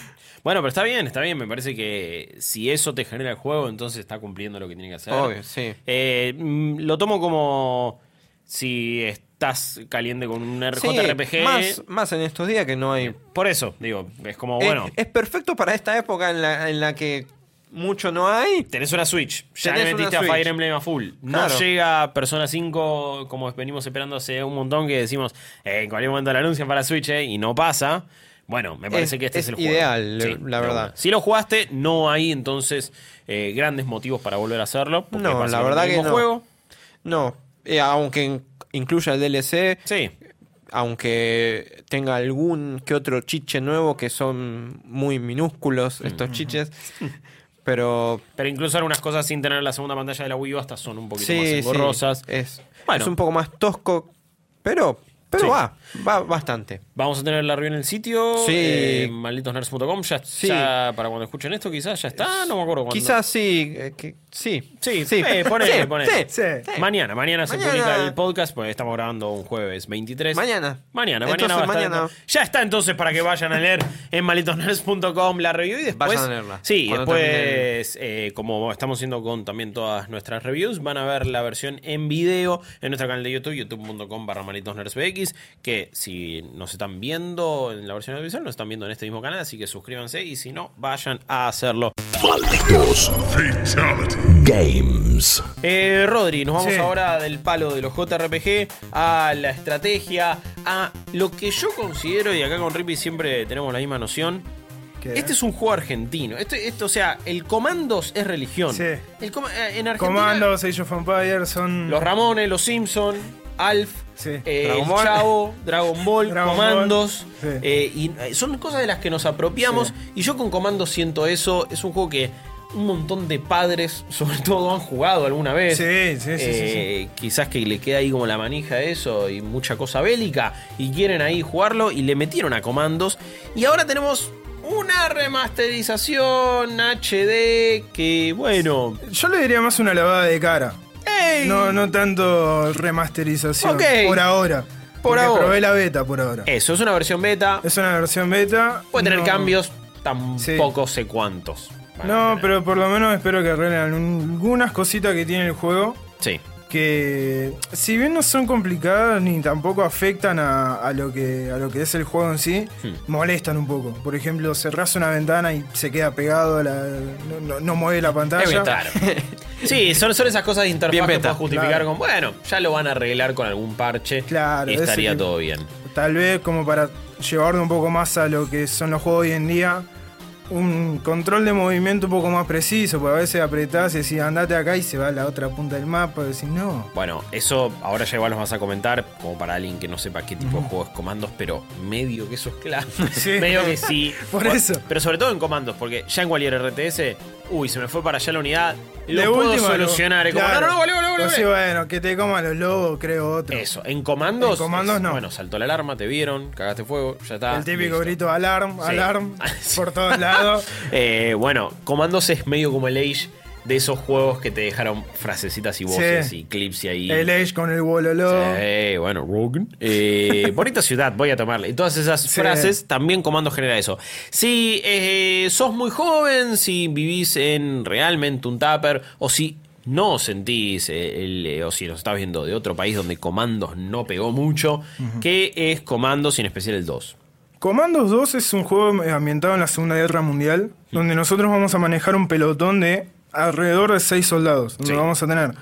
Bueno, pero está bien, está bien. Me parece que si eso te genera el juego, entonces está cumpliendo lo que tiene que hacer. Obvio, sí. Eh, mm, lo tomo como si estás caliente con un Sí, JRPG. más, más en estos días que no hay Por eso, digo, es como, bueno, Es, perfecto para esta época en la, en la que mucho no hay. tenés una Switch, ya le metiste a Fire. Emblem a full. No llega Persona 5 como venimos esperando hace un montón que decimos, eh, en cualquier momento la anuncian para Switch eh, y no pasa. Bueno, me parece Es- que este es, es el juego. ideal, la de verdad. Si lo jugaste, no hay entonces eh, grandes motivos para volver a hacerlo. No, la verdad que no. juego. No, eh, aunque incluya el DLC, Sí, aunque tenga algún que otro chiche nuevo que son muy minúsculos estos chiches, pero pero incluso algunas cosas sin tener la segunda pantalla de la Wii U hasta son un poquito más sí, sí, engorrosas. es, Bueno. es un poco más tosco, pero Pero Sí. va, va bastante. Vamos a tener la review en el sitio. Sí. eh, malditosnerds.com. Ya, Sí. ya para cuando escuchen esto, quizás ya está. No me acuerdo cuándo. Quizás sí, eh, que- sí. Sí, eh, ponele, Sí, ponele. sí. Sí. Mañana, mañana se Mañana. publica el podcast, porque estamos grabando un jueves 23. Mañana. Mañana, Entonces, mañana va a estar. mañana. Ya está entonces para que vayan a leer en malditosnerds.com la review y después. Vayan a leerla. Sí, después, eh, como estamos haciendo con también todas nuestras reviews, van a ver la versión en video en nuestro canal de YouTube, youtube.com barra malditosnerdsbx, que si nos están viendo en la versión audiovisual, nos están viendo en este mismo canal, así que suscríbanse y si no, vayan a hacerlo. Malditos Games. Eh, Rodri, nos vamos Sí. ahora del palo de los JRPG a la estrategia, a lo que yo considero, y acá con Rippy siempre tenemos la misma noción. ¿Qué? Este es un juego argentino. Esto, esto, o sea, el Comandos es religión. Sí. El eh, en Argentina, Comandos, Age of Empires son. los Ramones, los Simpson, Alf, Sí. eh, Dragon Ball. Chavo, Dragon Ball, Dragon Comandos. Ball. Sí. eh, y eh, son cosas de las que nos apropiamos. Sí. Y yo con Comandos siento eso. Es un juego que un montón de padres, sobre todo, han jugado alguna vez. Sí, sí, sí, sí, Quizás que le queda ahí como la manija de eso y mucha cosa bélica. Y quieren ahí jugarlo y le metieron a Comandos. Y ahora tenemos una remasterización HD que, bueno. Yo le diría más una lavada de cara. No, no tanto remasterización. Ok. Por ahora. Por Porque ahora. Probé la beta por ahora. Eso, es una versión beta. Es una versión beta. Puede tener no- cambios, tampoco sé cuántos. No, pero por lo menos espero que arreglen algunas cositas que tiene el juego. Sí. Que si bien no son complicadas ni tampoco afectan a, a lo, que, a lo que es el juego en sí, Hmm. molestan un poco. Por ejemplo, cerrás una ventana y se queda pegado, a la, no, no- no mueve la pantalla. Sí, son, son esas cosas de interfaz que puedes justificar claro. con, bueno, ya lo van a arreglar con algún parche Claro, y estaría todo bien. Tal vez como para llevarlo un poco más a lo que son los juegos hoy en día, un control de movimiento un poco más preciso, porque a veces apretás y decís andate acá y se va a la otra punta del mapa, y decís no. Bueno, eso ahora ya igual nos vas a comentar, como para alguien que no sepa qué tipo de juego es comandos, pero medio que eso es claro. Sí. medio que sí. Por Bueno, eso. Pero sobre todo en comandos, porque ya en cualquier RTS, uy, se me fue para allá la unidad, lo De puedo última, lo- solucionar. Es como, claro. no, no, vale, sea, bueno, que te coman los lobos, creo otro. Eso, en comandos. En comandos es- no. Bueno, saltó la alarma, te vieron, cagaste fuego, ya está. El típico listo. grito alarm, alarm, Sí. por todos lados. Eh, bueno, Comandos es medio como el Age de esos juegos que te dejaron frasecitas y voces Sí. y clips y ahí. El Age con el bololo. Sí, bueno, Rogan. Eh, bonita ciudad, voy a tomarle. Y todas esas Sí. frases, también Comando genera eso. Si eh, sos muy joven, si vivís en realmente un tupper, o si no sentís, eh, el, o si nos estás viendo de otro país donde Comandos no pegó mucho, ¿qué es Comandos y en especial el 2? Commandos 2 es un juego ambientado en la Segunda Guerra Mundial, donde nosotros vamos a manejar un pelotón de alrededor de 6 soldados. Sí. vamos a tener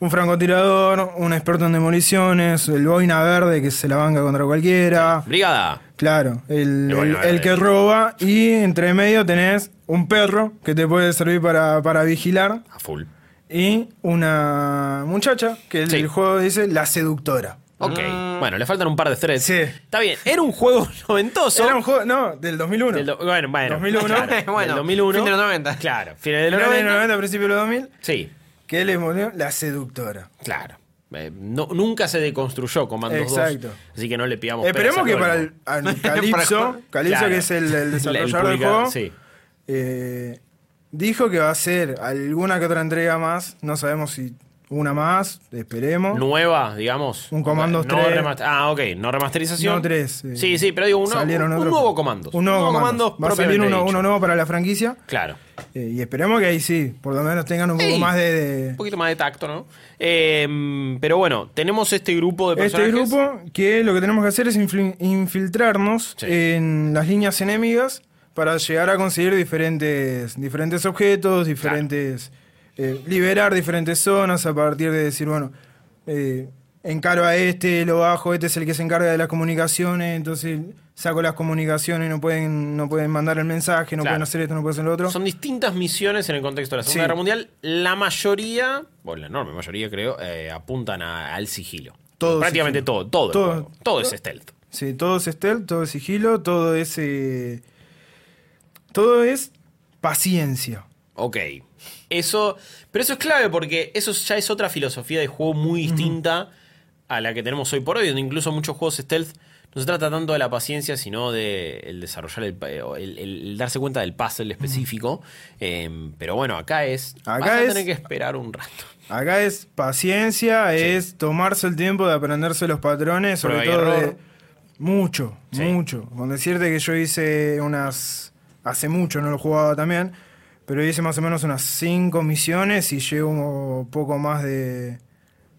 un francotirador, un experto en demoliciones, el boina verde que se la banca contra cualquiera. Brigada. Claro, el, El el- que roba. Y entre medio tenés un perro que te puede servir para, para vigilar. A full. Y una muchacha que Sí. el juego dice la seductora. Ok. Bueno, le faltan un par de threads. Sí. Está bien. Era un juego noventoso. Era un juego, no, del 2001. Del do- bueno, bueno. 2001. Claro, Bueno, del 2001. fin de los 90. Claro, fines de los Finales de 90. los 90, principios de los 2000. Sí, que le ponió la seductora. claro. Eh, no- nunca se deconstruyó Comandos Exacto. 2. Así que no le pillamos Esperemos peras que para el al Calypso, Calypso Claro. que es el, el desarrollador del juego, Sí. eh, dijo que va a hacer alguna que otra entrega más. No sabemos si una más, esperemos. Nueva, digamos. Un Comandos no 3. remast- Ah, ok. No remasterización. No tres, eh. Sí, sí, pero digo, uno, Salieron un, un otros- nuevo Comandos. Un nuevo, comando. Va a salir uno, nuevo para la franquicia. Claro. eh, y esperemos que ahí sí, por lo menos tengan un poco más de. de- Un poquito más de tacto, ¿no? Eh, pero bueno, tenemos este grupo de Este personajes. grupo que lo que tenemos que hacer es infil- infiltrarnos Sí. en las líneas enemigas para llegar a conseguir diferentes, diferentes objetos, diferentes... eh, liberar diferentes zonas a partir de decir, bueno, eh, encaro a este, lo bajo, este es el que se encarga de las comunicaciones, entonces saco las comunicaciones, no pueden, no pueden mandar el mensaje, no Claro. pueden hacer esto, no pueden hacer lo otro. Son distintas misiones en el contexto de la Segunda Sí. Guerra Mundial. La mayoría, bueno, la enorme mayoría creo, eh, apuntan a- al sigilo. Todo Prácticamente sigilo. todo, todo. Todo. juego. Todo es stealth. Sí, todo es stealth, todo es sigilo, todo es... eh, todo es paciencia. Ok. Eso, pero eso es clave porque eso ya es otra filosofía de juego muy distinta a la que tenemos hoy por hoy, donde incluso muchos juegos stealth no se trata tanto de la paciencia, sino de el desarrollar el, pa- el- darse cuenta del puzzle específico. Eh, pero bueno, acá es. Acá vas a es- tener que esperar un rato. Acá es paciencia, es tomarse el tiempo de aprenderse los patrones, sobre Prueba todo de mucho, Sí. mucho. Con decirte que yo hice unas hace mucho, no lo jugaba también, pero hice más o menos unas 5 misiones y llevo poco más de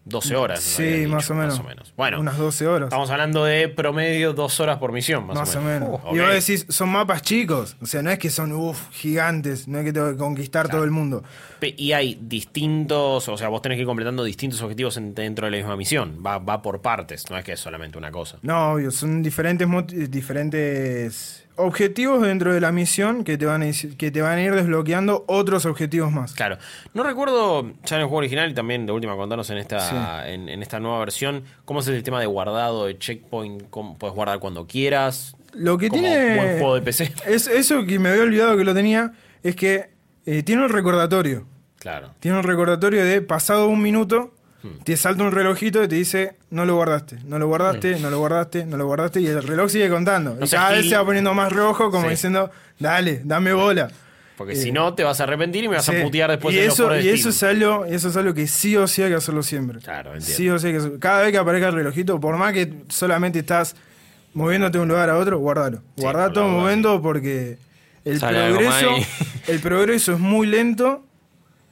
12 horas. sí, más, dicho, o menos, Bueno, unas 12 horas. estamos hablando de promedio dos horas por misión, más, Más, o menos. Uh, Y ok. vos decís, son mapas chicos. O sea, no es que son uff, gigantes, no es que tengo que conquistar todo el mundo. Y hay distintos, o sea, vos tenés que ir completando distintos objetivos en- dentro de la misma misión. Va, va por partes, no es que es solamente una cosa. No, obvio, son diferentes, mot- diferentes objetivos dentro de la misión que te, van a, ir- que te van a ir desbloqueando otros objetivos más. Claro. No recuerdo, ya en el juego original y también de última contarnos en esta, en, en esta nueva versión, cómo es el sistema de guardado, de checkpoint, cómo puedes guardar cuando quieras. Lo que tiene. buen juego de PC. Es, eso que me había olvidado que lo tenía, es que eh, tiene un recordatorio. Claro. Tiene un recordatorio de pasado un minuto. Te salta un relojito y te dice, no lo guardaste, no lo guardaste, no lo guardaste, no lo guardaste, y el reloj sigue contando. Y cada vez se va poniendo más rojo, como diciendo, dale, dame bola. Porque Eh, si no, te vas a arrepentir y me vas Sí. a putear después y los eso, de y eso es algo, eso es algo que sí o sí hay que hacerlo siempre. Claro, entiendo. Sí o sí hay que hacerlo. Cada vez que aparezca el relojito, por más que solamente estás moviéndote de un lugar a otro, guardalo. Sí, Guardá todo momento porque el Sale progreso, el progreso es muy lento.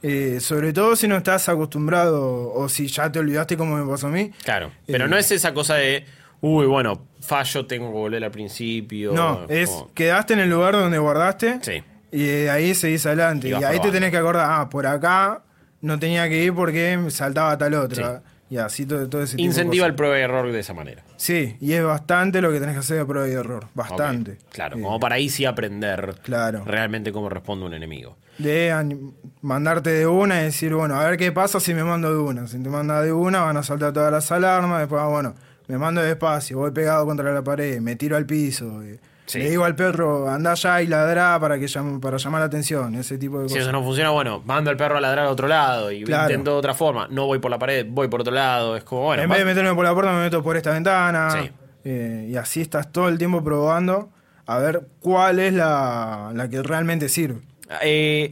Eh, sobre todo si no estás acostumbrado o si ya te olvidaste como me pasó a mí. Claro. Pero Eh, no es esa cosa de, uy, bueno, fallo, tengo que volver al principio. No, es como- quedaste en el lugar donde guardaste Sí. y de ahí seguís adelante. Y Y, ahí te tenés que acordar, ah, por acá no tenía que ir porque saltaba tal otra. Y así todo, todo ese tipo de Incentiva el prueba y error de esa manera. Sí, y es bastante lo que tenés que hacer de prueba y error. Bastante. Claro, Eh, como para ahí sí aprender Claro. realmente cómo responde un enemigo. De mandarte de una y decir, bueno, a ver qué pasa si me mando de una. Si te manda de una, van a saltar todas las alarmas. Después, ah, bueno, me mando despacio, voy pegado contra la pared, me tiro al piso. eh, Sí. Le digo al perro, anda allá y ladrá para, que llame- para llamar la atención. Ese tipo de Si cosas. eso no funciona, bueno, mando al perro a ladrar a otro lado y Claro. intento de otra forma. No voy por la pared, voy por otro lado. Es como, bueno, en vez de meterme por la puerta, me meto por esta ventana. Sí. Eh, y así estás todo el tiempo probando a ver cuál es la, la que realmente sirve. Eh,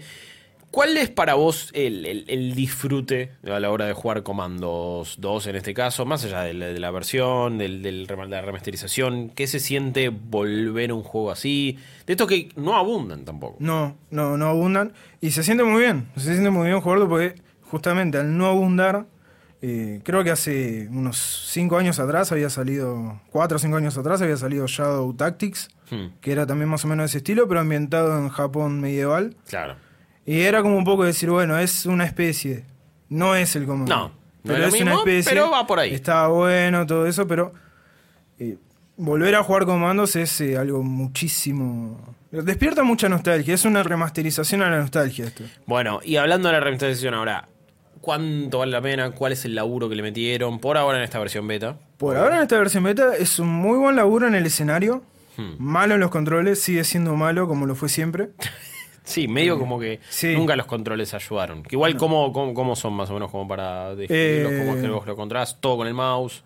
¿Cuál es para vos el, disfrute a la hora de jugar Comandos 2 en este caso? Más allá de la, versión, del, del de la remasterización, ¿qué se siente volver a un juego así? De estos que no abundan tampoco. No, no, no abundan. Y se siente muy bien. Se siente muy bien jugarlo porque justamente al no abundar, eh, creo que hace unos 5 años atrás había salido, 4 o 5 años atrás había salido Shadow Tactics, Hmm, que era también más o menos de ese estilo, pero ambientado en Japón medieval. claro. Y era como un poco decir, bueno, es una especie. No es el comando. No, no pero es lo es mismo, una especie. pero va por ahí. Está bueno, todo eso, pero eh, volver a jugar comandos es eh, algo muchísimo. Despierta mucha nostalgia. Es una remasterización a la nostalgia esto. Bueno, y hablando de la remasterización ahora, ¿cuánto vale la pena? ¿Cuál es el laburo que le metieron por ahora en esta versión beta? Por ahora en esta versión beta es un muy buen laburo en el escenario. Hmm. Malo en los controles, sigue siendo malo como lo fue siempre. Sí, medio como que Sí. nunca los controles ayudaron. Que igual, ¿cómo, cómo, cómo son más o menos como para describirlos? Eh, ¿Cómo es que vos lo controlás? ¿Todo con el mouse?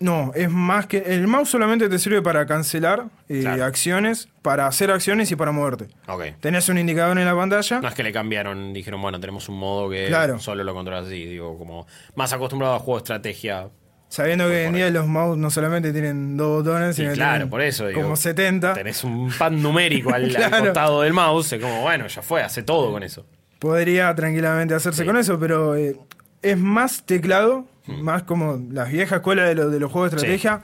No, es más que. El mouse solamente te sirve para cancelar eh, Claro. acciones, para hacer acciones y para moverte. Ok. Tenés un indicador en la pantalla. No es que le cambiaron, dijeron, bueno, tenemos un modo que Claro. solo lo controlas así, digo, como más acostumbrado a juegos de estrategia. Sabiendo que hoy en día los mouse no solamente tienen dos botones, sino que claro, tienen por eso digo. como 70. Tenés un pad numérico al, al Claro. costado del mouse, es como, bueno, ya fue, hace todo con eso. Podría tranquilamente hacerse Sí. con eso, pero eh, es más teclado, Hmm. más como las viejas escuelas de, lo- de los juegos de estrategia.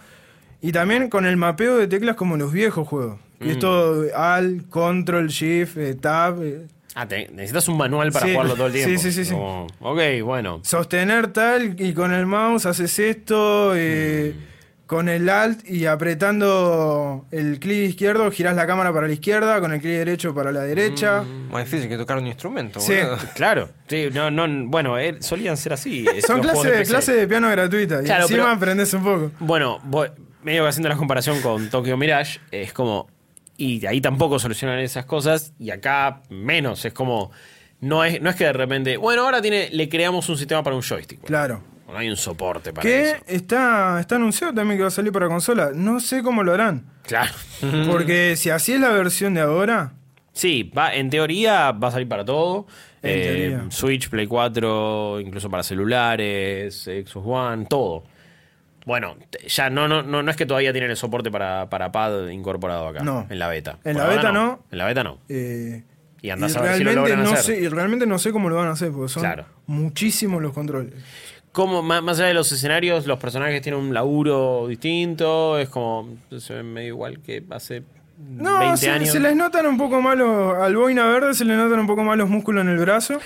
Y también con el mapeo de teclas como los viejos juegos. Que Mm. es todo Alt, Control, Shift, eh, Tab. eh, Ah, te- necesitas un manual para Sí. jugarlo todo el tiempo. Sí, sí, sí, sí. Como, ok, bueno. sostener tal y con el mouse haces esto. eh, Mm. Con el Alt y apretando el clic izquierdo girás la cámara para la izquierda, con el clic derecho para la derecha. Mm. Más difícil que tocar un instrumento, Sí. boludo. Claro, sí, no, no, bueno, eh, solían ser así. Son de clases PC. clases de piano gratuitas. Claro, y encima pero- aprendes un poco. Bueno, voy- medio que haciendo la comparación con Tokyo Mirage, es como. Y ahí tampoco solucionan esas cosas, y acá menos. Es como. No es, no es que de repente. Bueno, ahora tiene, le creamos un sistema para un joystick. Claro. No hay un soporte para Que eso. está, está anunciado también que va a salir para consola. No sé cómo lo harán. Claro. Porque si así es la versión de ahora, Sí, va, en teoría va a salir para todo. Eh. Switch, Play 4, incluso para celulares, Xbox One, todo. Bueno, ya no, no, no, no es que todavía tienen el soporte para, para pad incorporado acá. No. En la beta. En Por la beta no. En la beta no. eh, Y andás y a ver si lo realmente logran no hacer. sé, y realmente no sé cómo lo van a hacer, porque son Claro. muchísimos los controles. Como, más, más allá de los escenarios, los personajes tienen un laburo distinto. Es como. Se ven medio igual que hace No, 20 se, años. se les notan un poco más los, al boina verde se le notan un poco más los músculos en el brazo.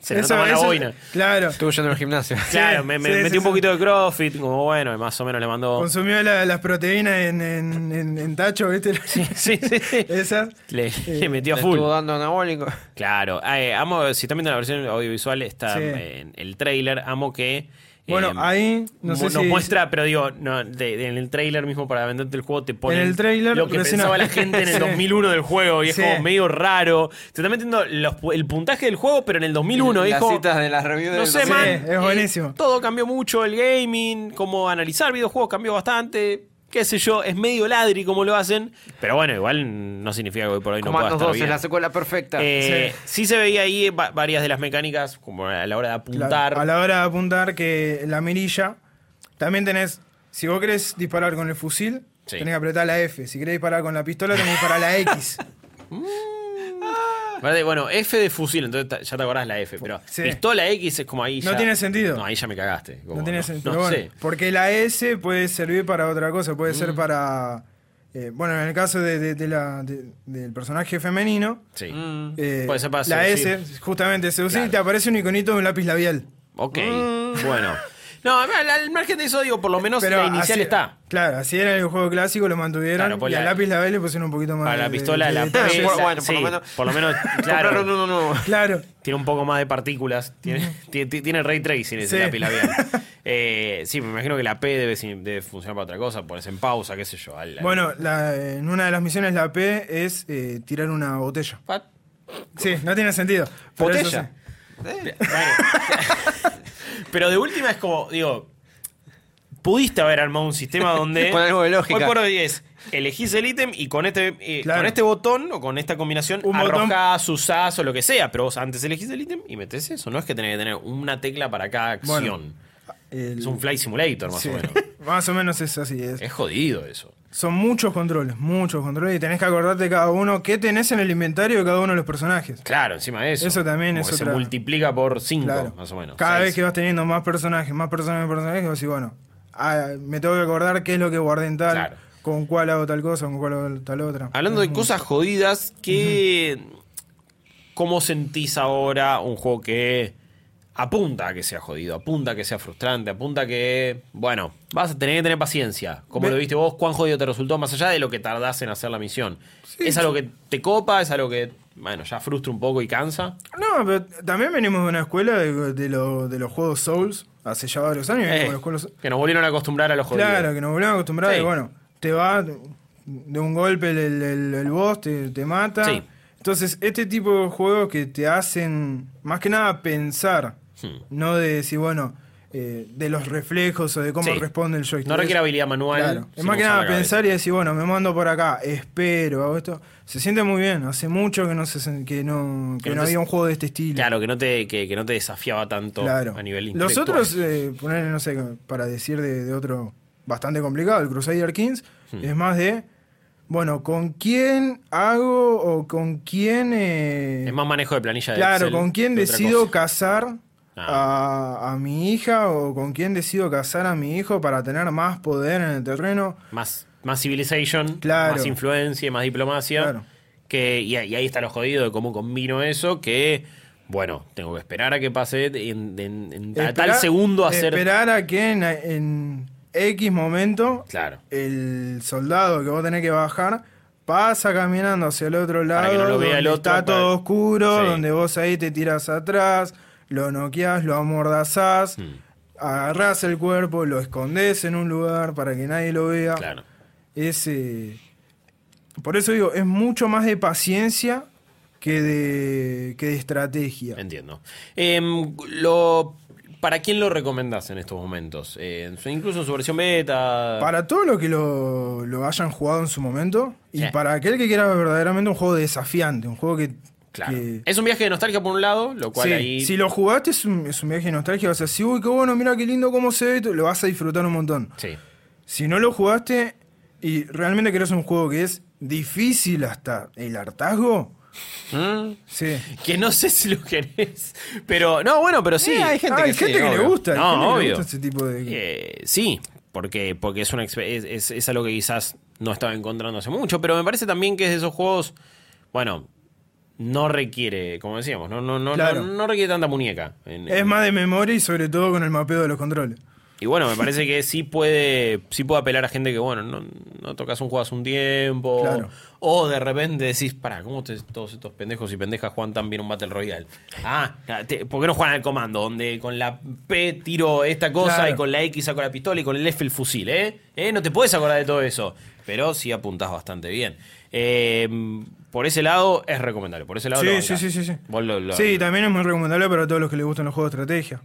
Se le Eso- nota más la eso- boina. Claro. Estuve yendo al gimnasio. Claro, Sí, me, me sí, metí sí, un sí. poquito de CrossFit, como bueno, y más o menos le mandó. Consumió la- las proteínas en, en, en- en tacho, ¿viste? Sí, sí, sí. Esas. Le, le metió a Le full. estuvo dando anabólico. Claro, eh, amo, si están viendo la versión audiovisual, está Sí. en el trailer, amo que... Bueno, eh, ahí, no sé si- muestra, pero digo, no, de- de- en el trailer mismo para venderte el juego te pone En el tráiler, lo que recién- pensaba la gente en el Sí. 2001 del juego y es Sí. como medio raro. Te está metiendo los- el puntaje del juego, pero en el 2001. y es Las como- citas de las reviews no del sé, 2000. man. es eh, buenísimo. todo cambió mucho, el gaming, como analizar videojuegos cambió bastante. Qué sé yo, es medio ladri como lo hacen. Pero bueno, igual no significa que hoy por hoy no pueda estar 2 bien. es la secuela perfecta. Eh, sí. se veía ahí va- varias de las mecánicas, como a la hora de apuntar. Claro, a la hora de apuntar que la mirilla, también tenés, si vos querés disparar con el fusil, Sí. tenés que apretar la F. Si querés disparar con la pistola, tenés que disparar la X. Vale, Bueno, F de fusil, entonces ya te acordás la F, pero Sí. pistola X es como ahí No ya- tiene sentido. No, ahí ya me cagaste. como no tiene no- sentido. no bueno, sé. Porque la S puede servir para otra cosa, puede Mm. ser para... eh, bueno, en el caso de, de- de la, de- del personaje femenino, Sí. Mm. eh, Puede ser para la seducir. S, justamente seducir, Claro. te aparece un iconito de un lápiz labial. Ok, Mm. bueno. No, al, al margen de eso, digo, por lo menos Pero la inicial así- está. Claro, así era el juego clásico, lo mantuvieron. Claro, pues y la- lápiz labial le pusieron un poquito más Para la de- pistola, de la detalle. P, Por- la- bueno, por lo sí, menos- por lo menos, Compraron claro, uno nuevo. Claro. tiene un poco más de partículas, tiene, tiene, tiene ray tracing ese Sí. lápiz labial. Eh, sí, me imagino que la P debe, debe funcionar para otra cosa, pones en pausa, qué sé yo. al- al- Bueno, la- en una de las misiones la P es eh, tirar una botella. What? Sí, no tiene sentido. ¿Botella? Bueno. Pero de última es como, digo, pudiste haber armado un sistema donde. Con algo de lógica. Hoy por hoy es, elegís el ítem y con este, eh, Claro. con este botón o con esta combinación Un botón. arrojás, usás o lo que sea. Pero vos antes elegís el ítem y metés eso. No es que tenés que tener una tecla para cada acción. Bueno, El- es un flight simulator, más sí, o menos. más o menos es así. es. Es jodido eso. Son muchos controles, muchos controles. Y tenés que acordarte de cada uno qué tenés en el inventario de cada uno de los personajes. Claro, encima de eso. Eso también Como es que se multiplica por 5, Claro. más o menos. Cada Seis. vez que vas teniendo más personajes, más personajes, más personajes, vos decís, bueno, ah, me tengo que acordar qué es lo que guardé en tal, Claro. con cuál hago tal cosa, con cuál hago tal otra. Hablando de cosas jodidas, ¿qué, ¿cómo sentís ahora un juego que apunta a que sea jodido, apunta a que sea frustrante, apunta a que, bueno, vas a tener que tener paciencia? ¿Cómo Ve- lo viste vos? ¿Cuán jodido te resultó más allá de lo que tardás en hacer la misión? ¿Es algo que te copa? ¿Es algo que, bueno, ya frustra un poco y cansa? No, pero también venimos de una escuela de, de lo- de los juegos Souls, hace ya varios años. Eh, los juegos- que nos volvieron a acostumbrar a los jodidos. Claro, que nos volvemos a acostumbrar Sí. y bueno, te va de un golpe el, el, el- el boss, te, te mata. Sí. Entonces, este tipo de juegos que te hacen, más que nada, pensar, Hmm. no de decir, bueno, eh, de los reflejos o de cómo Sí. responde el joystick. No requiere habilidad manual. Claro. Es más que nada pensar y decir, bueno, me mando por acá, espero, hago esto. Se siente muy bien. Hace mucho que no se que no, que Que no no te- había un juego de este estilo. Claro, que no te, que, que no te desafiaba tanto Claro. a nivel Los otros, eh, ponerle, no sé, para decir de, de otro bastante complicado, el Crusader Kings, Hmm. es más de, bueno, ¿con quién hago o con quién... eh, Es más manejo de planilla de claro, Excel con quién decido cosa. Ah. a, a mi hija o con quién decido casar a mi hijo para tener más poder en el terreno. Más, más civilization, Claro. más influencia, más diplomacia. Claro. Que, y, y ahí está lo jodido de cómo combino eso, que, bueno, tengo que esperar a que pase en, en- en ta- tal segundo hacer... Esperar a que en, en X momento Claro. el soldado que vos tenés que bajar pasa caminando hacia el otro lado, no lo el donde otro, está para- todo oscuro, Sí. donde vos ahí te tiras atrás, lo noqueás, lo amordazás, Hmm. agarrás el cuerpo, lo escondés en un lugar para que nadie lo vea. Claro. Es, eh, por eso digo, es mucho más de paciencia que de, que de estrategia. Entiendo. Em, lo ¿para quién lo recomendás en estos momentos? Eh, incluso en su versión beta. Para todo lo que lo, lo hayan jugado en su momento y Sí. para aquel que quiera verdaderamente un juego desafiante, un juego que... Claro. que- Es un viaje de nostalgia por un lado, lo cual Sí, ahí. Si lo jugaste es un, es un viaje de nostalgia, vas a decir, uy, qué bueno, mira qué lindo cómo se ve, lo vas a disfrutar un montón. Sí. Si no lo jugaste y realmente querés un juego que es difícil hasta el hartazgo, ¿Mm? sí. Que no sé si lo querés. Pero, no, bueno, pero sí. Eh, hay gente Ah, hay que gente sí, que le gusta, No, obvio. gusta ese tipo de... Eh, sí, porque, porque es, una, es, es- es algo que quizás no estaba encontrando hace mucho, pero me parece también que es de esos juegos, bueno, no requiere, como decíamos, no, no, no, Claro. no, no requiere tanta muñeca. En- Es más de memoria y sobre todo con el mapeo de los controles. Y bueno, me parece que sí puede, sí puede apelar a gente que, bueno, no, no tocas un juego hace un tiempo. Claro. O de repente decís, pará, ¿cómo te- todos estos pendejos y pendejas juegan tan bien un Battle Royale? Ah, te- ¿por qué no juegan al comando? Donde con la P tiro esta cosa Claro. y con la X saco la pistola y con el F el fusil, ¿eh? ¿Eh? No te puedes acordar de todo eso. Pero sí apuntás bastante bien. Eh, por ese lado es recomendable. Por ese lado lo Sí, bancás. sí, sí, sí, sí. Vos lo- lo- Sí, también es muy recomendable para todos los que les gustan los juegos de estrategia.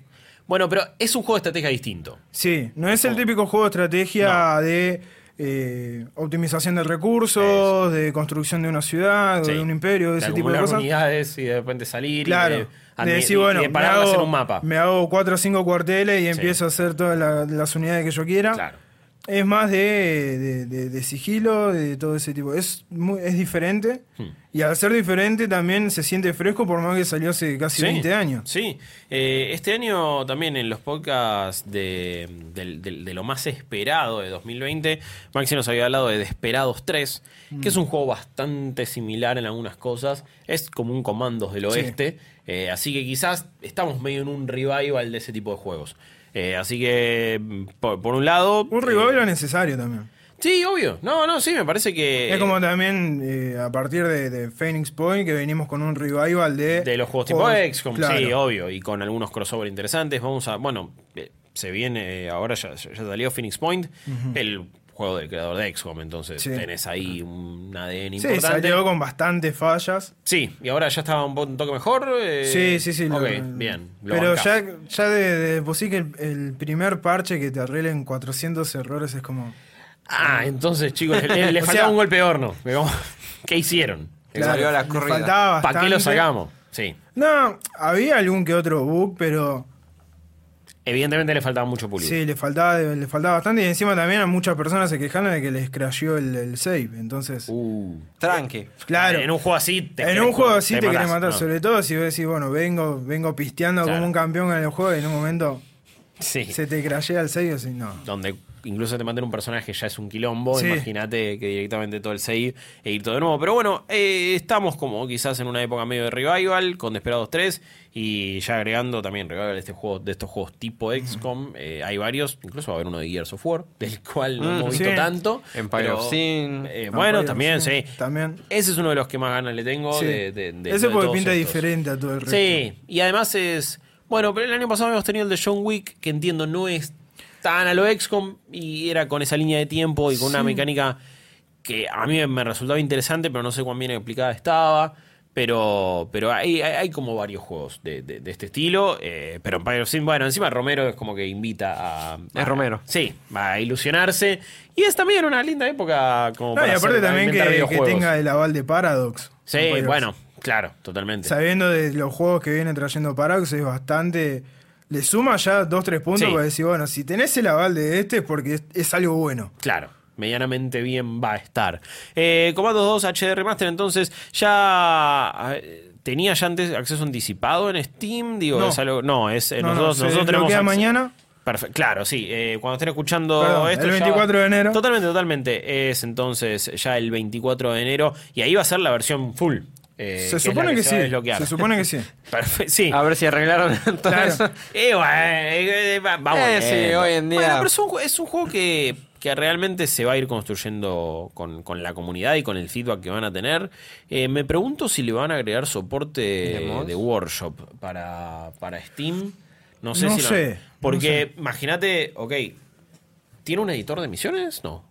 Bueno, pero es un juego de estrategia distinto. Sí, no es el típico juego de estrategia de eh, optimización de recursos, de construcción de una ciudad, o de un imperio, de ese tipo de cosas. unidades y de repente salir Claro. y De, de, decir, bueno, de me hago, en un mapa. me hago cuatro o cinco cuarteles y Sí. empiezo a hacer todas la- las unidades que yo quiera. Claro. Es más de, de- de- de sigilo, de todo ese tipo. Es, muy, es diferente. Hmm. Y al ser diferente también se siente fresco por más que salió hace casi Sí, 20 años. Sí, Eh, este año también en los podcasts de, lo más esperado de 2020, Maxi nos había hablado de Desperados 3, que es un juego bastante similar en algunas cosas. Es como un Comandos del Sí. Oeste, eh, así que quizás estamos medio en un revival de ese tipo de juegos. Eh, así que, por, por un lado... Un eh, revival es necesario también. Sí, obvio. No, no, sí, me parece que... Es como también eh, a partir de, de Phoenix Point que venimos con un revival de... De los juegos tipo XCOM, Claro. sí, obvio, y con algunos crossover interesantes. Vamos a, bueno, eh, se viene, ahora ya, ya salió Phoenix Point, el juego del creador de XCOM, entonces Sí. tenés ahí un ADN Sí, importante. salió con bastantes fallas. Sí, y ahora ya estaba un, un toque mejor. eh, Sí, sí, sí. lo- Ok, bien. lo Pero bancás. ya, ya de, de por sí que el, el primer parche que te arreglen 400 errores es como... Ah, entonces, chicos, le, le O faltaba sea- un golpe de horno. ¿Qué hicieron? Le salió la corrida. faltaba ¿Para qué lo sacamos? Sí. No, había algún que otro bug, pero Evidentemente le faltaba mucho pulido. sí, le faltaba, le faltaba bastante. Y encima también a muchas personas se quejaron de que les crasheó el, el save. Entonces, Uh. Tranqui. claro. En un juego así te en querés- un juego así te, querés matás, matar, ¿no? sobre todo si vos decís, bueno, vengo, vengo pisteando Claro. como un campeón en el juego y en un momento Sí. se te crashea el save así, no. donde incluso te maten un personaje ya es un quilombo, Sí. imagínate que directamente todo el save e ir todo de nuevo. Pero bueno, eh, estamos como quizás en una época medio de revival con Desperados 3 y ya agregando también de, este juego, de estos juegos tipo XCOM. eh, hay varios, incluso va a haber uno de Gears of War, del cual no Mm, hemos visto sí. tanto. Empire pero, of Sin. eh, bueno, también, sí. También. Ese es uno de los que más ganas le tengo. Sí. De, de- de- Ese de porque pinta estos. diferente a todo el resto. Sí, y además es. Bueno, pero el año pasado habíamos tenido el de John Wick, que entiendo no es tan a lo XCOM y era con esa línea de tiempo y con una mecánica que a mí me resultaba interesante, pero no sé cuán bien explicada estaba. Pero, pero hay, hay, hay como varios juegos de, de- de este estilo. eh, pero Empire of Sin, bueno, encima Romero es como que invita a. Es a- Romero. Sí, a ilusionarse. Y es también una linda época como No, para y aparte hacer- también que, tenga el aval de Paradox. Sí, bueno, claro, totalmente. sabiendo de los juegos que viene trayendo Paradox es bastante le suma ya dos tres puntos Sí. para decir bueno si tenés el aval de este es porque es, es algo bueno Claro, medianamente bien va a estar. Eh, Comandos 2 HD Remaster, entonces, ya eh, tenía ya antes acceso anticipado en Steam, digo, No. es algo. No, es eh, No, no, nosotros, se nosotros tenemos. mañana Perfecto, claro, sí. eh, cuando estén escuchando Perdón, esto. el ya- 24 de enero. Totalmente, totalmente. Es entonces ya el 24 de enero. Y ahí va a ser la versión full. eh, se supone que, se a sí se supone que sí Perfecto, sí. A ver si arreglaron todo Claro. eso. Eh, bueno, eh, eh, vamos. Eh, sí, hoy en día- Bueno, pero es un, es un juego que, que realmente se va a ir construyendo con, con la comunidad y con el feedback que van a tener. Eh, me pregunto si le van a agregar soporte ¿De workshop para, para Steam. No sé No si lo- sé, no Porque imagínate, ok, ¿tiene un editor de misiones? No.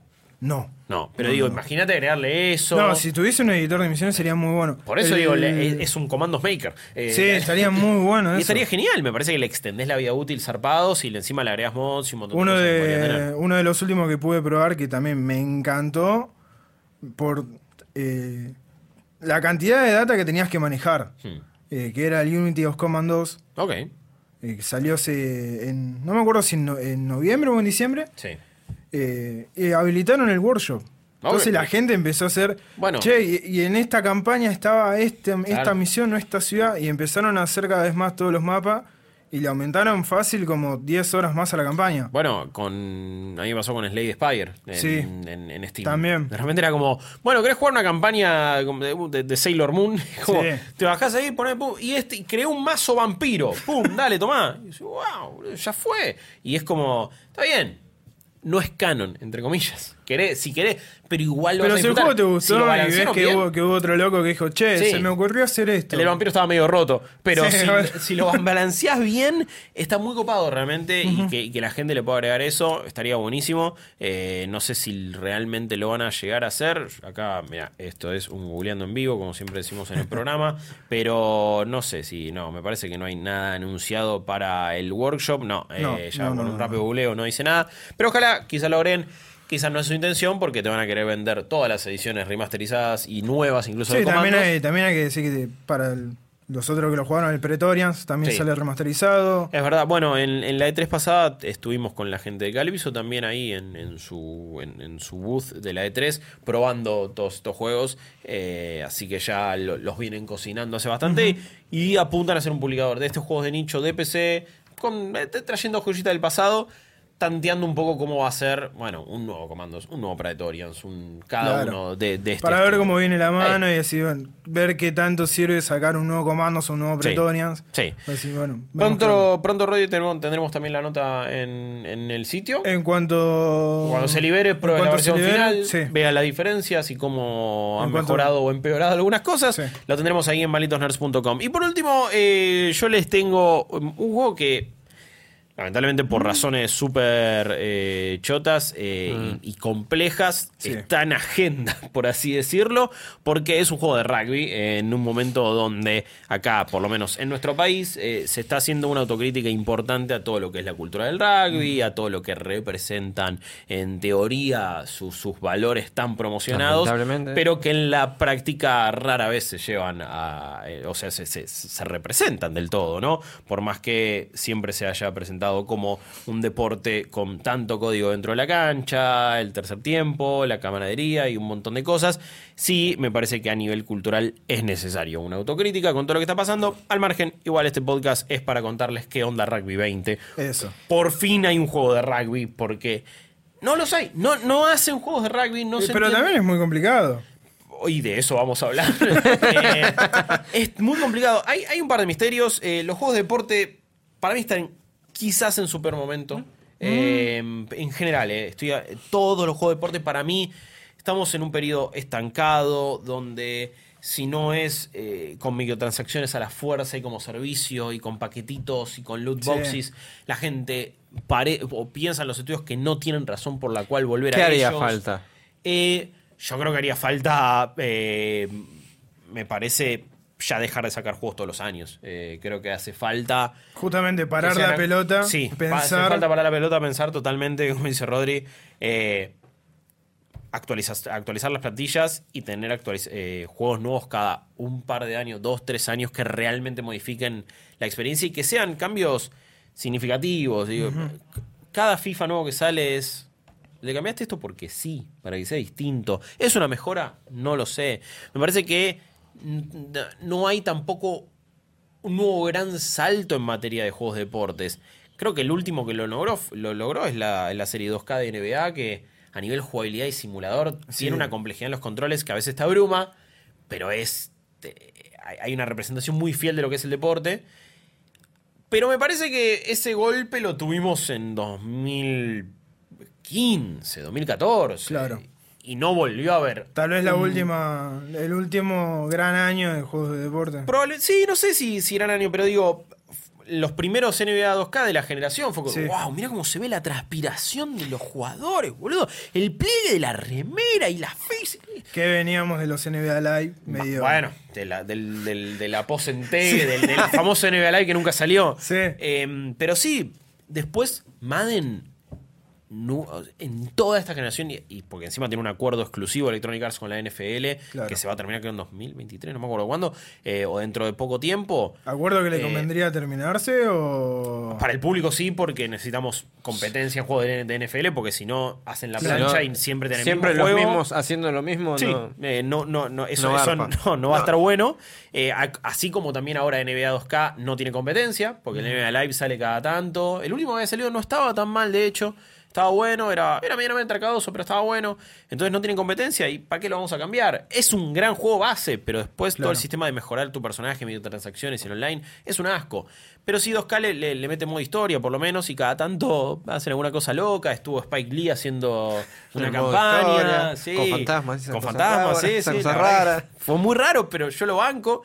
No. No, pero digo, imagínate agregarle eso. No, si tuviese un editor de misiones sería muy bueno. Por eso El- digo, es, es un Commandos Maker. Eh, Sí, estaría muy bueno Y eso. estaría genial, me parece que le extendés la vida útil zarpados y le encima le agregas mods y un montón Uno de cosas que tener. uno de los últimos que pude probar que también me encantó por eh, la cantidad de data que tenías que manejar. Hmm. eh, que era el Unity of Commandos. Ok, eh, que salió hace en, no me acuerdo si en, no- en noviembre o en diciembre. sí. Eh, eh, habilitaron el workshop. Entonces Ok. la gente empezó a hacer, Bueno. che, y, y en esta campaña estaba este, esta Claro. misión o esta ciudad, y empezaron a hacer cada vez más todos los mapas, y le aumentaron fácil como 10 horas más a la campaña. Bueno, con a mí me pasó con Slade Spire en, Sí. en, en Steam. También. De repente era como, bueno, ¿querés jugar una campaña de, de- de Sailor Moon? Como, Sí. te bajás ahí, ponés, pum, y este, y creó un mazo vampiro. ¡Pum! Dale, tomá. Y yo, wow, ya fue. Y es como, está bien. No es canon, entre comillas. Querés, si querés, pero igual lo Pero vas a si el disfrutar. juego te Si lo gustó y ves balancearon que bien, hubo, que hubo otro loco que dijo, che, Sí. se me ocurrió hacer esto. El del vampiro estaba medio roto, pero Sí, si, lo balanceás bien, está muy copado realmente y, que, y que la gente le pueda agregar eso, estaría buenísimo. Eh, no sé si realmente lo van a llegar a hacer. Acá, mira, esto es un googleando en vivo, como siempre decimos en el programa, pero no sé si, no, me parece que no hay nada anunciado para el workshop. No, eh, No, ya no, con un no. rápido googleo no dice nada, pero ojalá quizá lo agreguen. Quizás no es su intención porque te van a querer vender todas las ediciones remasterizadas y nuevas, incluso Sí, de también hay, también hay que decir que para el- los otros que lo jugaron, el Pretorians, también Sí. sale remasterizado. Es verdad, bueno, en, en la E3 pasada estuvimos con la gente de Calviso también ahí en, en su, en, en su booth de la E3 probando todos estos juegos, eh, así que ya lo- los vienen cocinando hace bastante y apuntan a ser un publicador de estos juegos de nicho de PC, con, eh, trayendo joyitas del pasado, tanteando un poco cómo va a ser, bueno, un nuevo Comandos, un nuevo Praetorians, un, cada Claro. uno de, de este Para ver cómo viene la mano y así, bueno, ver qué tanto sirve sacar un nuevo Commandos o un nuevo Sí. Pretorians. Sí. Así, bueno, vemos Pronto, pronto Rodri, tendremos también la nota en, en el sitio. En cuanto. Cuando se libere, pruebe la versión libere, final, sí. vea las diferencias y cómo En han cuanto- mejorado o empeorado algunas cosas. Sí. Lo tendremos ahí en malitosnerds.com. Y por último, eh, yo les tengo um, un juego que, lamentablemente Mm. por razones súper eh, chotas eh, y, y complejas, Sí. está en agenda, por así decirlo, porque es un juego de rugby eh, en un momento donde acá, por lo menos en nuestro país, se está haciendo una autocrítica importante a todo lo que es la cultura del rugby, a todo lo que representan en teoría sus, sus valores tan promocionados, pero que en la práctica rara vez se llevan a, o sea, se, se- se representan del todo, ¿no? Por más que siempre se haya presentado como un deporte con tanto código dentro de la cancha, el tercer tiempo, la camaradería y un montón de cosas, sí me parece que a nivel cultural es necesario una autocrítica con todo lo que está pasando. Al margen, igual este podcast es para contarles qué onda Rugby 20. Eso. Por fin hay un juego de rugby porque... No los hay, no, no hacen juegos de rugby, no Eh, se Pero entiende- también es muy complicado. y de eso vamos a hablar. Eh, es muy complicado. Hay, hay un par de misterios. Eh, los juegos de deporte, para mí, están quizás en super momento. Eh, en general, eh, estoy a- todos los juegos de deporte, para mí, estamos en un periodo estancado donde. Si no es eh, con microtransacciones a la fuerza y como servicio y con paquetitos y con loot Sí. boxes, la gente pare o piensa en los estudios que no tienen razón por la cual volver ¿Qué a haría ellos. falta? Eh, yo creo que haría falta, eh, me parece, ya dejar de sacar juegos todos los años. Eh, creo que hace falta... Justamente parar la pelota, Sí, hace falta parar la pelota, pensar totalmente, como dice Rodri. eh, actualizas- actualizar las plantillas y tener eh, juegos nuevos cada un par de años, dos, tres años que realmente modifiquen la experiencia y que sean cambios significativos. digo. Cada FIFA nuevo que sale es... ¿Le cambiaste esto porque sí? Para que sea distinto. ¿Es una mejora? No lo sé. Me parece que no hay tampoco un nuevo gran salto en materia de juegos de deportes. Creo que el último que lo logró, lo logró es la, la serie 2K de NBA, que a nivel jugabilidad y simulador tiene una complejidad en los controles que a veces te abruma, pero es te- hay una representación muy fiel de lo que es el deporte. Pero me parece que ese golpe lo tuvimos en 2015, 2014. Claro. Y no volvió a haber. Tal vez la última, el último gran año de juegos de deporte. Probable, sí, no sé si, si gran año, pero digo, los primeros NBA 2K de la generación fue como, Sí. wow, mira cómo se ve la transpiración de los jugadores, boludo. El pliegue de la remera y la face. Que veníamos de los NBA Live medio. Bueno, de la, del, del, de la del, del famoso NBA Live que nunca salió. Sí. Eh, pero sí, después Madden en toda esta generación, y, y porque encima tiene un acuerdo exclusivo Electronic Arts con la NFL, Claro. que se va a terminar creo en 2023, no me acuerdo cuándo, eh, o dentro de poco tiempo. ¿Acuerdo que le Eh, convendría terminarse o.? Para el público sí, porque necesitamos competencia en juegos de, de NFL, porque si no hacen la Claro. plancha y siempre tenemos Siempre el mismo los juego. mismos haciendo lo mismo. Sí, no. eh, no, no, no, eso, No eso no, no va a estar bueno. Eh, a- así como también ahora NBA 2K no tiene competencia, porque el NBA Live sale cada tanto. El último que había salido no estaba tan mal, de hecho. Estaba bueno, era, era medianamente arcadoso, pero estaba bueno. Entonces no tienen competencia y ¿para qué lo vamos a cambiar? Es un gran juego base, pero después todo el sistema de mejorar tu personaje, microtransacciones y el online es un asco. Pero sí 2K le, le- le mete modo historia, por lo menos, y cada tanto hacen alguna cosa loca. Estuvo Spike Lee haciendo una El campaña. historia, sí, con fantasmas, Con fantasmas, sí, sí. raras. Fue muy raro, pero yo lo banco.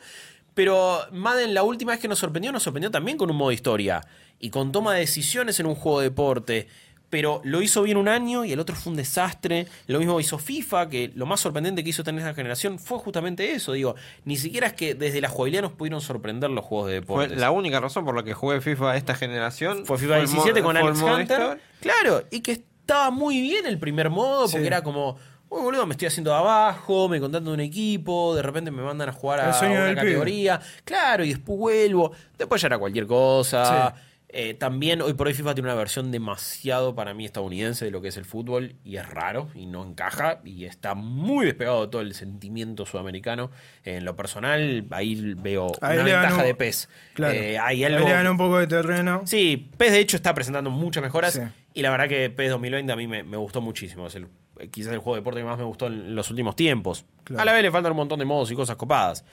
Pero Madden, la última vez que nos sorprendió, nos sorprendió también con un modo historia. Y con toma de decisiones en un juego de deporte. Pero lo hizo bien un año y el otro fue un desastre. Lo mismo hizo FIFA, que lo más sorprendente que hizo tener esta generación fue justamente eso. Digo, ni siquiera es que desde la jugabilidad nos pudieron sorprender los juegos de Fue deportes. la única razón por la que jugué FIFA esta generación. Fue FIFA el mo- 17 con fue Alex Hunter. Claro, y que estaba muy bien el primer modo, porque Sí. era como, uy, boludo, me estoy haciendo de abajo, me contratan de un equipo, de repente me mandan a jugar a una pibe. categoría. Claro, y después vuelvo. Después ya era cualquier cosa. Eh, también hoy por hoy FIFA tiene una versión demasiado para mí estadounidense de lo que es el fútbol y es raro y no encaja y está muy despegado de todo el sentimiento sudamericano. En lo personal, ahí veo Ahí una ventaja ganó- de PES. Claro. Eh, hay Ahí algo, le ganó un poco de terreno. Sí, PES de hecho está presentando muchas mejoras Sí. y la verdad que PES 2020 a mí me, me gustó muchísimo. Es el, quizás el juego de deporte que más me gustó en los últimos tiempos. Claro. A la vez le faltan un montón de modos y cosas copadas.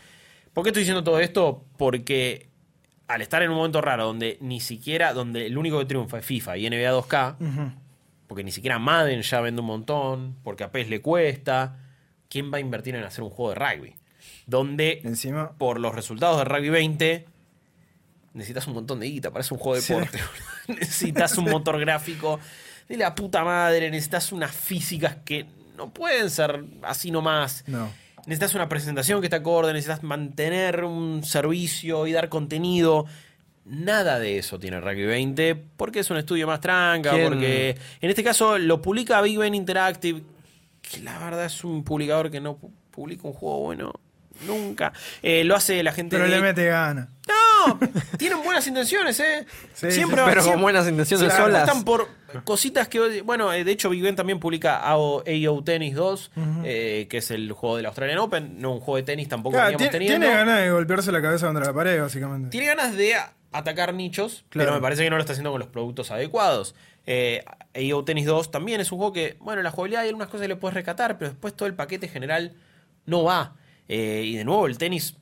¿Por qué estoy diciendo todo esto? Porque al estar en un momento raro donde ni siquiera, donde el único que triunfa es FIFA y NBA 2K, Ujú. porque ni siquiera Madden ya vende un montón, porque a PES le cuesta, ¿quién va a invertir en hacer un juego de rugby? Donde Encima. por los resultados de Rugby 20, necesitas un montón de guita, parece un juego de Sí. deporte. necesitas un motor gráfico de la puta madre, necesitas unas físicas que no pueden ser así nomás. No. Necesitas una presentación que esté acorde, necesitas mantener un servicio y dar contenido. Nada de eso tiene Rugby 20 porque es un estudio más tranca, ¿Quién? porque en este caso lo publica Big Ben Interactive, que la verdad es un publicador que no pu- publica un juego bueno nunca. Eh, lo hace la gente Pero de- le mete gana. No, tienen buenas intenciones, ¿eh? Sí, siempre sí, Pero siempre- con buenas intenciones solas. apuestan por cositas que. Bueno, eh, de hecho, Big Ben también publica AO, AO Tennis 2, eh, que es el juego del Australian Open. No un juego de tenis tampoco Claro, veníamos teniendo. tiene ganas de golpearse la cabeza contra la pared, básicamente. Tiene ganas de atacar nichos, Claro. pero me parece que no lo está haciendo con los productos adecuados. Eh, AO Tennis 2 también es un juego que, bueno, la jugabilidad hay algunas cosas que le puedes recatar, pero después todo el paquete general no va. Eh, y de nuevo, el tenis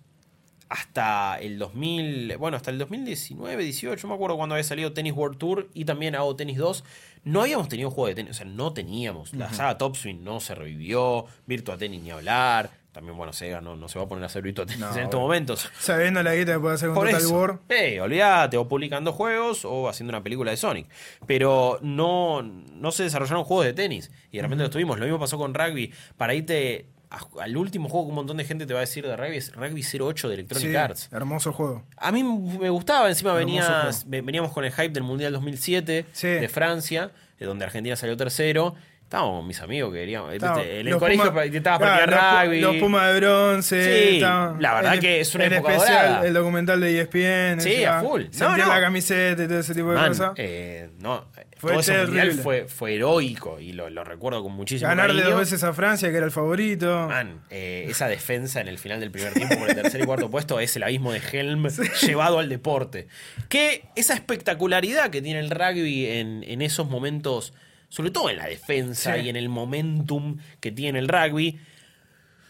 hasta el 2000, bueno, hasta el 2019, 18, no me acuerdo cuando había salido Tennis World Tour y también AO Tennis 2, no habíamos tenido juego de tenis, o sea, no teníamos. La saga Top Swing no se revivió, Virtua Tennis ni hablar. También, bueno, Sega no, no se va a poner a hacer Virtua Tennis No, en estos bueno. momentos. Sabiendo la guita que puede hacer con Por Total eso. War. Eh, olvídate, o publicando juegos o haciendo una película de Sonic. Pero no, no se desarrollaron juegos de tenis. Y de repente los tuvimos. Lo mismo pasó con rugby. Para irte a- al último juego que un montón de gente te va a decir de rugby es Rugby 08 de Electronic Sí, Arts. hermoso juego. A mí me gustaba, encima Hermoso venías, juego. ve- veníamos con el hype del Mundial 2007 Sí. de Francia, de donde Argentina salió tercero. Estábamos con mis amigos que queríamos. Estaba-. En el colegio Puma- intentaba claro, practicar los, rugby. Los Pumas de bronce. Sí, estaba- la verdad que es una en época especial dorada. el documental de ESPN. Sí, a full. No, no. la camiseta y todo ese tipo de cosas. eh, no, Fue todo ese terrible. mundial fue, fue heroico y lo, lo recuerdo con muchísimo Ganarle cariño. dos veces a Francia, que era el favorito. Man, eh, esa defensa en el final del primer tiempo por el tercer y cuarto puesto es el abismo de Helm llevado al deporte. Que esa espectacularidad que tiene el rugby en, en esos momentos, sobre todo en la defensa Sí. y en el momentum que tiene el rugby,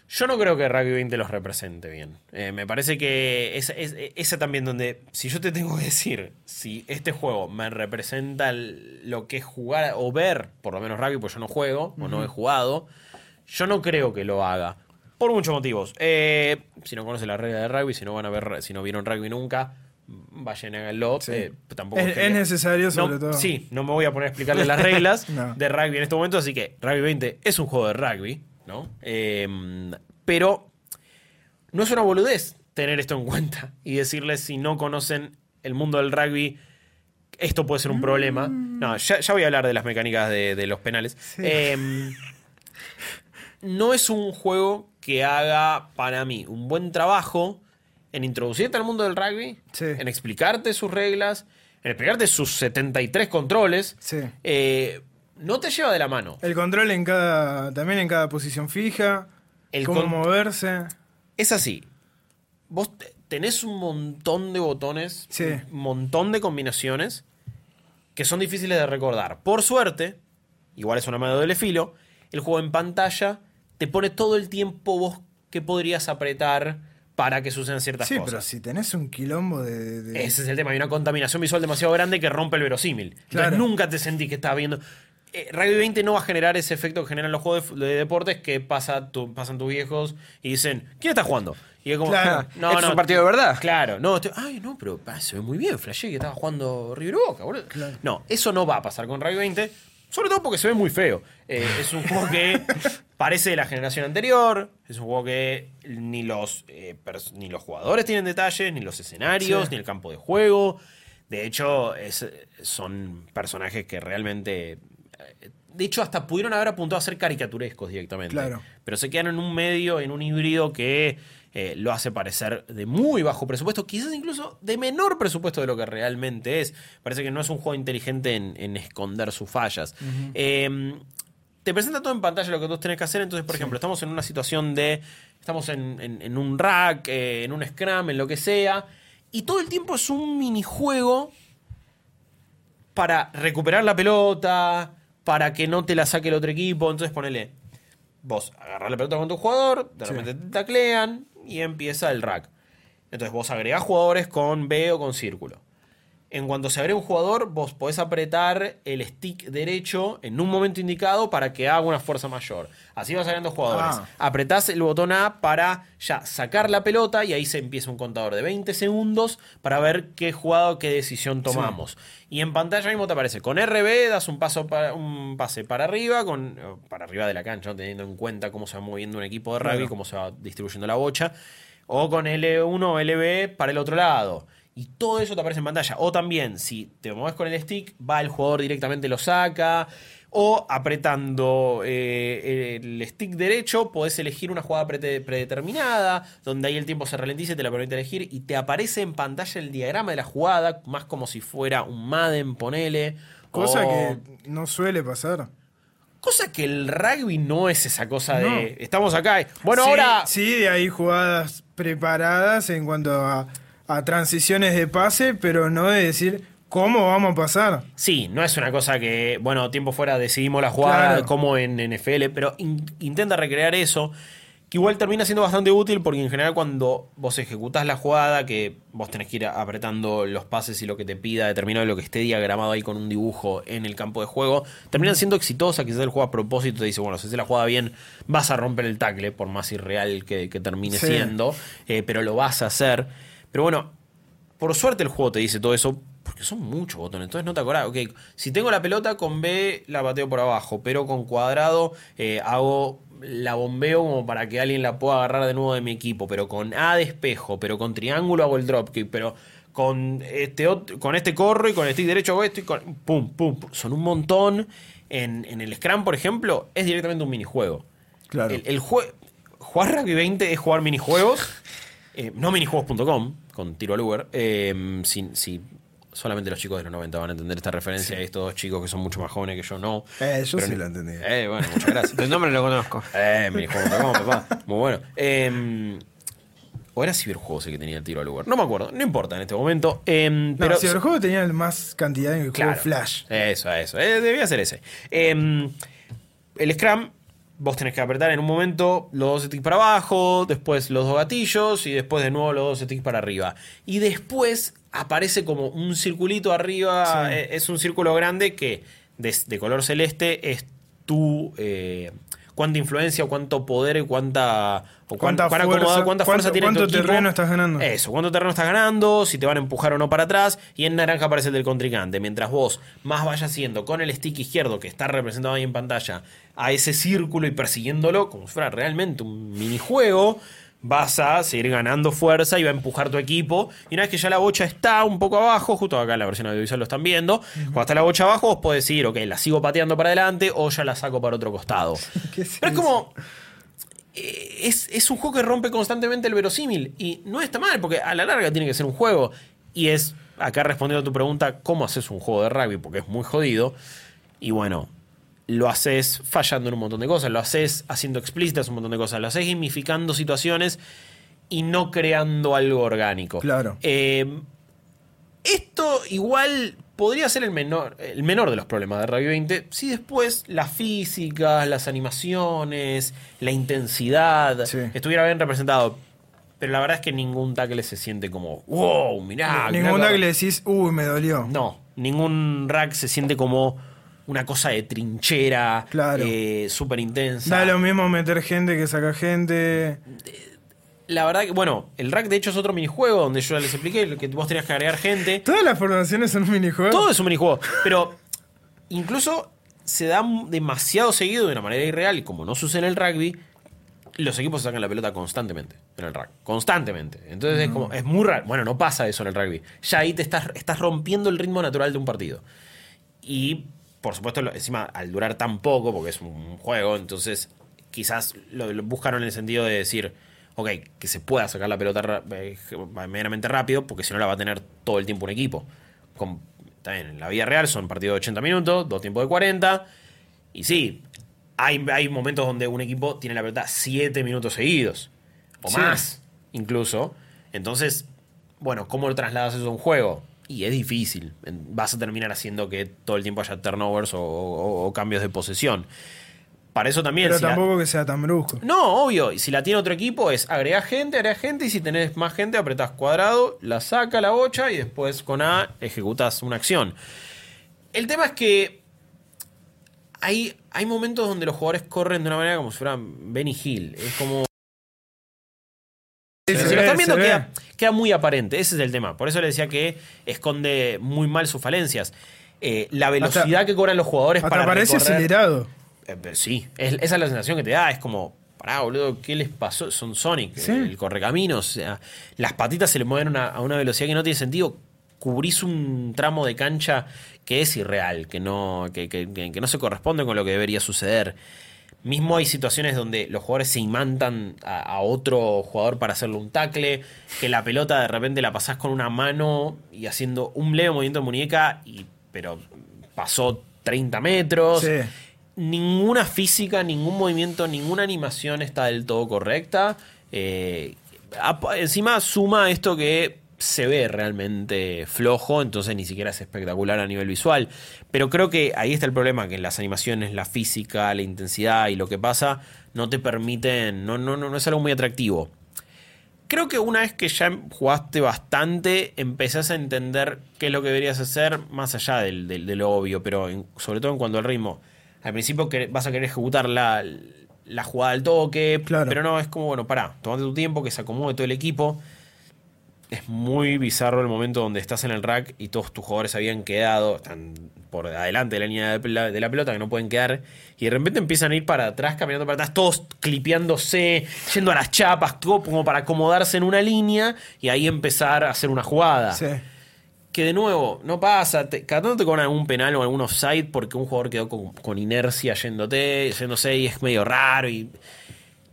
yo no creo que Rugby 20 los represente bien. Eh, me parece que es, es- esa también donde, si yo te tengo que decir, si este juego me representa el- lo que es jugar o ver, por lo menos rugby, pues yo no juego o no he jugado, yo no creo que lo haga. Por muchos motivos. Eh, si no conocen la regla de rugby, si no van a ver, si no vieron rugby nunca, vayan háganlo. Sí. Eh, tampoco Es, que- es necesario, no, sobre todo. Sí, no me voy a poner a explicarles las reglas No. de rugby en este momento, así que Rugby 20 es un juego de rugby, ¿no? Eh, pero no es una boludez tener esto en cuenta y decirles si no conocen el mundo del rugby, esto puede ser un problema. No, ya, ya voy a hablar de las mecánicas de, de los penales. Eh, no es un juego que haga para mí un buen trabajo en introducirte al mundo del rugby, Sí. en explicarte sus reglas, en explicarte sus 73 controles. Sí. Eh, no te lleva de la mano. El control en cada, también en cada posición fija, El cómo moverse. Es así. Vos te- tenés un montón de botones, Sí. un montón de combinaciones que son difíciles de recordar. Por suerte, igual es una mano de doble filo, el juego en pantalla te pone todo el tiempo vos que podrías apretar para que sucedan ciertas Sí, cosas. pero si tenés un quilombo de... de- Ese es el tema, hay una contaminación visual demasiado grande que rompe el verosímil. Entonces Claro. nunca te sentís que estás viendo. Eh, Rugby 20 no va a generar ese efecto que generan los juegos de, de deportes que pasa tu- pasan tus viejos y dicen, ¿quién está jugando? Y es como, Claro. no, Esto no. es un partido de verdad. Claro, no, estoy- ay, no, pero ah, se ve muy bien, flashé que estaba jugando River Boca, boludo. No, eso no va a pasar con Rugby 20, sobre todo porque se ve muy feo. Eh, es un juego que parece de la generación anterior, es un juego que ni los, eh, ni los jugadores tienen detalles, ni los escenarios, Sí. ni el campo de juego. De hecho, es- son personajes que realmente... eh, De hecho, hasta pudieron haber apuntado a ser caricaturescos directamente. Claro. Pero se quedan en un medio, en un híbrido que eh, lo hace parecer de muy bajo presupuesto, quizás incluso de menor presupuesto de lo que realmente es. Parece que no es un juego inteligente en, en esconder sus fallas. Eh, te presenta todo en pantalla lo que tú tenés que hacer. Entonces, por ejemplo, estamos en una situación de. Estamos en, en- en un rack, eh, en un scrum, en lo que sea. Y todo el tiempo es un minijuego para recuperar la pelota, para que no te la saque el otro equipo. Entonces, ponele. Vos agarrás la pelota con tu jugador, de Sí. repente te taclean y empieza el rack. Entonces vos agregás jugadores con B o con círculo. En cuanto se agrega un jugador, vos podés apretar el stick derecho en un momento indicado para que haga una fuerza mayor. Así vas agregando jugadores. Ah. Apretás el botón A para ya sacar la pelota y ahí se empieza un contador de 20 segundos para ver qué jugado, qué decisión tomamos. Y en pantalla mismo te aparece con RB, das un paso para, un pase para arriba, con, para arriba de la cancha, ¿no? teniendo en cuenta cómo se va moviendo un equipo de rugby, cómo se va distribuyendo la bocha. O con L1 o LB para el otro lado. Y todo eso te aparece en pantalla. O también, si te mueves con el stick, va el jugador directamente lo saca. O apretando eh, el stick derecho, podés elegir una jugada predeterminada, donde ahí el tiempo se ralentiza y te la permite elegir. Y te aparece en pantalla el diagrama de la jugada, más como si fuera un Madden, ponele. Cosa o- que no suele pasar. Cosa que el rugby no es esa cosa de. Estamos acá. Bueno, Sí, ahora. Sí, de ahí jugadas preparadas en cuanto a, a transiciones de pase, pero no de decir cómo vamos a pasar. Sí, no es una cosa que, bueno, tiempo fuera decidimos la jugada Claro. como en NFL, pero in- intenta recrear eso, que igual termina siendo bastante útil porque en general cuando vos ejecutás la jugada, que vos tenés que ir apretando los pases y lo que te pida determinado lo que esté diagramado ahí con un dibujo en el campo de juego, terminan siendo exitosa, quizás el juego a propósito te dice, bueno, si haces la jugada bien, vas a romper el tackle, por más irreal que, que termine Sí. siendo, eh, pero lo vas a hacer. Pero bueno, por suerte el juego te dice todo eso, porque son muchos botones. Entonces no te acordás, ok, si tengo la pelota con B la bateo por abajo, pero con cuadrado eh, hago la bombeo como para que alguien la pueda agarrar de nuevo de mi equipo, pero con A de espejo, pero con triángulo hago el dropkick, pero con este, ot- con este corro y con el stick derecho hago esto y con pum, pum, pum. Son un montón. En, en el Scrum, por ejemplo, es directamente un minijuego. Claro. El, el jue- jugar Rugby 20 es jugar minijuegos. eh, no minijuegos.com, con tiro al Uber. eh, si, si solamente los chicos de los 90 van a entender esta referencia. Hay estos dos chicos que son mucho más jóvenes que yo, no. Eh, yo Pero sí la entendí. Eh, bueno, muchas gracias. El nombre lo conozco. eh, minijuegos.com, papá. Muy bueno. Eh, o era ciberjuegos el que tenía el tiro al Uber. No me acuerdo, no importa en este momento. eh, No, pero juego tenía más cantidad en el Claro. juego Flash. Eso, eso. Eh, debía ser ese. Eh, el Scrum, vos tenés que apretar en un momento los dos sticks para abajo, después los dos gatillos y después de nuevo los dos sticks para arriba. Y después aparece como un circulito arriba, Sí. eh, es un círculo grande que de, de color celeste es tu... eh, cuánta influencia o cuánto poder y cuánta o cuán- Cuánta cuán fuerza, acomodado- cuánta fuerza cuánto- tiene tu cuánto equipo. terreno estás ganando. Eso, cuánto terreno estás ganando, si te van a empujar o no para atrás. Y en naranja aparece el del contrincante. Mientras vos más vayas haciendo con el stick izquierdo que está representado ahí en pantalla a ese círculo y persiguiéndolo como si fuera realmente un minijuego. Vas a seguir ganando fuerza y va a empujar tu equipo. Y una vez que ya la bocha está un poco abajo, justo acá en la versión audiovisual lo están viendo, cuando está la bocha abajo, vos podés decir, ok, la sigo pateando para adelante o ya la saco para otro costado. ¿Qué es Pero es como. eh, Es, es un juego que rompe constantemente el verosímil. Y no está mal, porque a la larga tiene que ser un juego. Y es, acá respondiendo a tu pregunta, ¿cómo haces un juego de rugby? Porque es muy jodido. Y bueno, lo haces fallando en un montón de cosas. Lo haces haciendo explícitas un montón de cosas. Lo haces gamificando situaciones y no creando algo orgánico. Claro. Eh, esto igual podría ser el menor, el menor de los problemas de Rugby 20 si después las físicas, las animaciones, la intensidad Sí. estuviera bien representado. Pero la verdad es que ningún tackle se siente como, wow, mirá. Ningún que- que le decís, uy, me dolió. No, ningún rack se siente como una cosa de trinchera, Claro. eh, súper intensa. Da lo mismo meter gente que sacar gente. La verdad que, bueno, el rack de hecho es otro minijuego donde yo ya les expliqué que vos tenías que agregar gente. Todas las formaciones son un minijuego. Todo es un minijuego. Pero incluso se da demasiado seguido de una manera irreal, y como no sucede en el rugby, los equipos se sacan la pelota constantemente en el rugby. Constantemente. Entonces es como, es muy raro. Bueno, no pasa eso en el rugby. Ya ahí te estás, estás rompiendo el ritmo natural de un partido. Y por supuesto, encima, al durar tan poco, porque es un juego, entonces quizás lo, lo buscaron en el sentido de decir, ok, que se pueda sacar la pelota eh, medianamente rápido, porque si no la va a tener todo el tiempo un equipo. Con, también en la vida real son partidos de 80 minutos, dos tiempos de 40, y sí, hay, hay momentos donde un equipo tiene la pelota 7 minutos seguidos, o Sí. más, incluso. Entonces, bueno, ¿cómo lo trasladas eso a un juego? Y es difícil. Vas a terminar haciendo que todo el tiempo haya turnovers o, o- o cambios de posesión. Para eso también. Pero si la- tampoco que sea tan brusco. no, obvio. Y si la tiene otro equipo es agregar gente, agregar gente. Y si tenés más gente, apretás cuadrado, la saca la bocha y después con A ejecutas una acción. El tema es que hay, hay momentos donde los jugadores corren de una manera como si fueran Benny Hill. Es como. Sí, Si se lo están viendo queda, queda muy aparente. Ese es el tema. Por eso le decía que esconde muy mal sus falencias. Eh, la velocidad Hasta- que cobran los jugadores Hasta para parece recorrer- acelerado. eh, pero sí, es- esa es la sensación que te da. Es como, pará, boludo, ¿qué les pasó? Son Sonic, Sí. el correcaminos. O sea, las patitas se le mueven una- a una velocidad que no tiene sentido. Cubrís un tramo de cancha que es irreal, que no, que, que- que- que no se corresponde con lo que debería suceder. Mismo hay situaciones donde los jugadores se imantan a, a otro jugador para hacerle un tackle, que la pelota de repente la pasás con una mano y haciendo un leve movimiento de muñeca, y, pero pasó 30 metros Sí. ninguna física, ningún movimiento, ninguna animación está del todo correcta. Eh, encima suma esto que se ve realmente flojo, entonces ni siquiera es espectacular a nivel visual. Pero creo que ahí está el problema, que las animaciones, la física, la intensidad y lo que pasa no te permiten, no, no, no, no es algo muy atractivo. Creo que una vez que ya jugaste bastante, empezás a entender qué es lo que deberías hacer, más allá del, del- de lo obvio, pero en- sobre todo en cuanto al ritmo. Al principio vas a querer ejecutar la, la jugada al toque, Claro. pero no, es como, bueno, pará, tomate tu tiempo, que se acomode todo el equipo. Es muy bizarro el momento donde estás en el rack y todos tus jugadores habían quedado, están por adelante de la línea de la, pelota que no pueden quedar, y de repente empiezan a ir para atrás, caminando para atrás, todos clipeándose, yendo a las chapas, todo como para acomodarse en una línea y ahí empezar a hacer una jugada. Sí. Que de nuevo, no pasa, te, cada tanto te cobran algún penal o algún offside porque un jugador quedó con, con inercia yéndote, yéndose y es medio raro y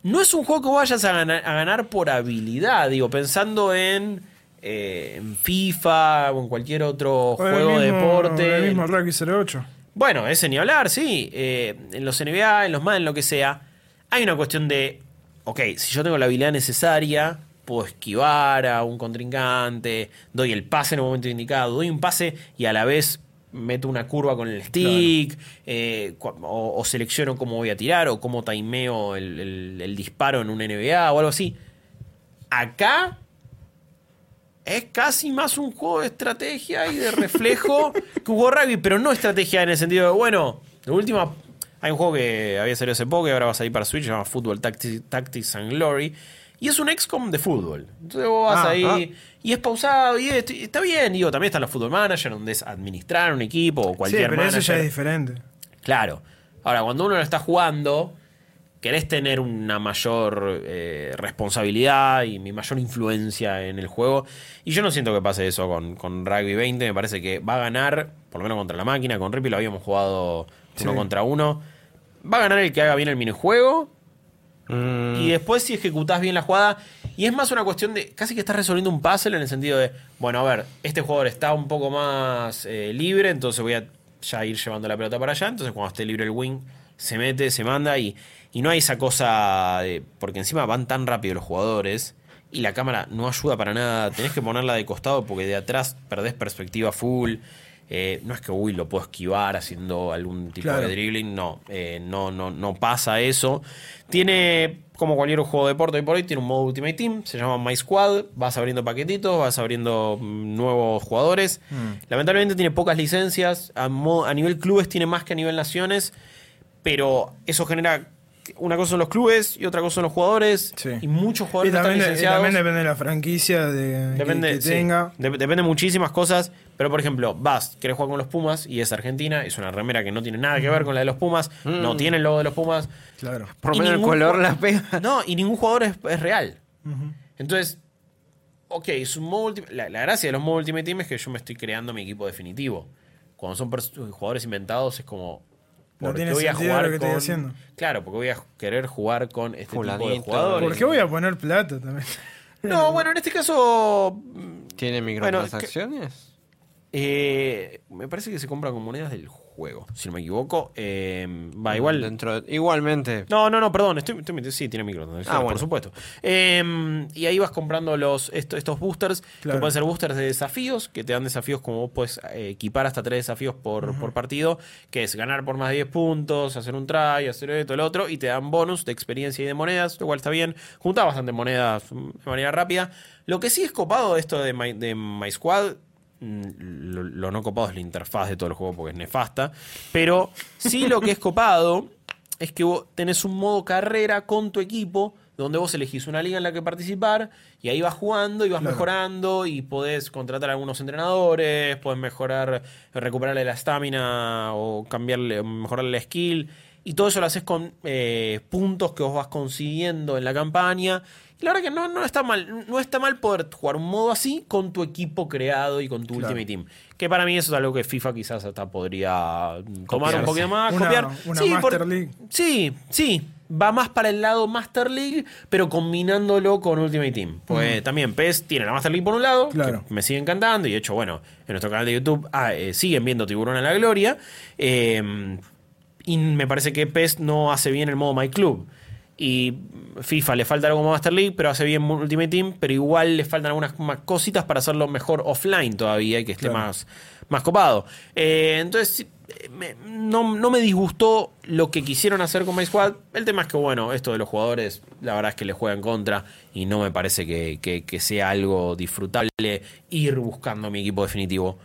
no es un juego que vayas a ganar, a ganar por habilidad, digo, pensando en, eh, en FIFA o en cualquier otro O juego de mismo- deporte. El mismo Rugby 08. Bueno, ese ni hablar, sí. Eh, en los NBA, en los MAD, en lo que sea, hay una cuestión de, ok, si yo tengo la habilidad necesaria, puedo esquivar a un contrincante, doy el pase en el momento indicado, doy un pase y a la vez meto una curva con el stick, eh, o, o selecciono cómo voy a tirar, o cómo timeo el, el- el disparo en un NBA o algo así. Acá es casi más un juego de estrategia y de reflejo que un juego de rugby, pero no estrategia en el sentido de, bueno, de última, Hay un juego que había salido hace poco y ahora va a salir para Switch, se llama Football Tactics, Tactics and Glory. Y es un XCOM de fútbol. Entonces vos vas Ah, ahí ah. y es pausado y, es- y está bien. Digo, también están los Football Manager, donde es administrar un equipo o Sí, cualquier pero eso ya manager. es diferente. Claro. Ahora, cuando uno lo está jugando, querés tener una mayor eh, responsabilidad y mi mayor influencia en el juego. Y yo no siento que pase eso con, con Rugby 20. Me parece que va a ganar, por lo menos contra la máquina. Con Rippy lo habíamos jugado uno Sí. contra uno. Va a ganar el que haga bien el minijuego. Mm, Y después si ejecutás bien la jugada. Y es más una cuestión de. Casi que estás resolviendo un puzzle en el sentido de. Bueno, a ver, este jugador está un poco más eh, libre. Entonces voy a ya ir llevando la pelota para allá. Entonces cuando esté libre el wing, se mete, se manda. Y, y no hay esa cosa de. Porque encima van tan rápido los jugadores. Y la cámara no ayuda para nada. Tenés que ponerla de costado porque de atrás perdés perspectiva full. Eh, no es que uy lo puedo esquivar haciendo algún tipo Claro. de dribbling, no, eh, no, no, no pasa eso. Tiene, como cualquier juego de deporte hoy por hoy, tiene un modo Ultimate Team, se llama My Squad, vas abriendo paquetitos, vas abriendo mm, nuevos jugadores. Lamentablemente tiene pocas licencias, a nivel clubes tiene más que a nivel naciones, pero eso genera... Una cosa son los clubes y otra cosa son los jugadores. Sí. Y muchos Y jugadores no están también, y licenciados. también depende de la franquicia de, que- Depende, que, sí. tenga. Dep- depende de muchísimas cosas. Pero, por ejemplo, vas, querés jugar con los Pumas y es Argentina. Es una remera que no tiene nada que ver con la de los Pumas. No tiene el logo de los Pumas. Claro. por y lo menos el ningún color la pega. No, y ningún jugador es, es real. Entonces, ok, es un modo ulti- la, la gracia de los modos Ultimate Team es que yo me estoy creando mi equipo definitivo. Cuando son jugadores inventados es como... No ¿por qué tiene voy a jugar lo que estoy haciendo. Claro, porque voy a querer jugar con este tipo de Fulanito. jugadores. ¿Por qué voy a poner plata también? No, bueno, en este caso... ¿Tiene microtransacciones? Eh, me parece que se compra con monedas del juego, si no me equivoco. Eh, va, igual. Dentro de- igualmente. No, no, no, perdón, estoy, estoy sí, tiene microtransacciones, Ah, bueno. por supuesto. Eh, y ahí vas comprando los esto- estos boosters, que pueden ser boosters de desafíos, que te dan desafíos como vos puedes eh, equipar hasta tres desafíos por, por partido, que es ganar por más de 10 puntos, hacer un try, hacer esto, el otro, y te dan bonus de experiencia y de monedas, lo cual está bien. Junta bastante monedas mm, de manera rápida. Lo que sí es copado de esto de My, de My Squad, lo, lo no copado es la interfaz de todo el juego porque es nefasta, pero sí lo que es copado es que vos tenés un modo carrera con tu equipo donde vos elegís una liga en la que participar y ahí vas jugando y vas Claro. mejorando y podés contratar a algunos entrenadores, podés mejorar, recuperarle la estamina o cambiarle, mejorarle la skill y todo eso lo haces con eh, puntos que vos vas consiguiendo en la campaña. Y la verdad que no, no está mal, no está mal poder jugar un modo así con tu equipo creado y con tu Claro. Ultimate Team. Que para mí eso es algo que FIFA quizás hasta podría tomar un poquito más, Una- copiar. una Sí, Master por- League. Sí, sí. Va más para el lado Master League, pero combinándolo con Ultimate Team. Pues también PES tiene la Master League por un lado, Claro. que me sigue encantando. Y de hecho, bueno, en nuestro canal de YouTube ah, eh, siguen viendo Tiburón a la Gloria. Eh, y me parece que PES no hace bien el modo My Club. Y FIFA le falta algo como Master League, pero hace bien Ultimate Team, pero igual le faltan algunas más cositas para hacerlo mejor offline todavía y que esté Claro. más, más copado. Eh, entonces, me- no, no me disgustó lo que quisieron hacer con My Squad. El tema es que, bueno, esto de los jugadores, la verdad es que le juegan contra y no me parece que, que- que sea algo disfrutable ir buscando mi equipo definitivo.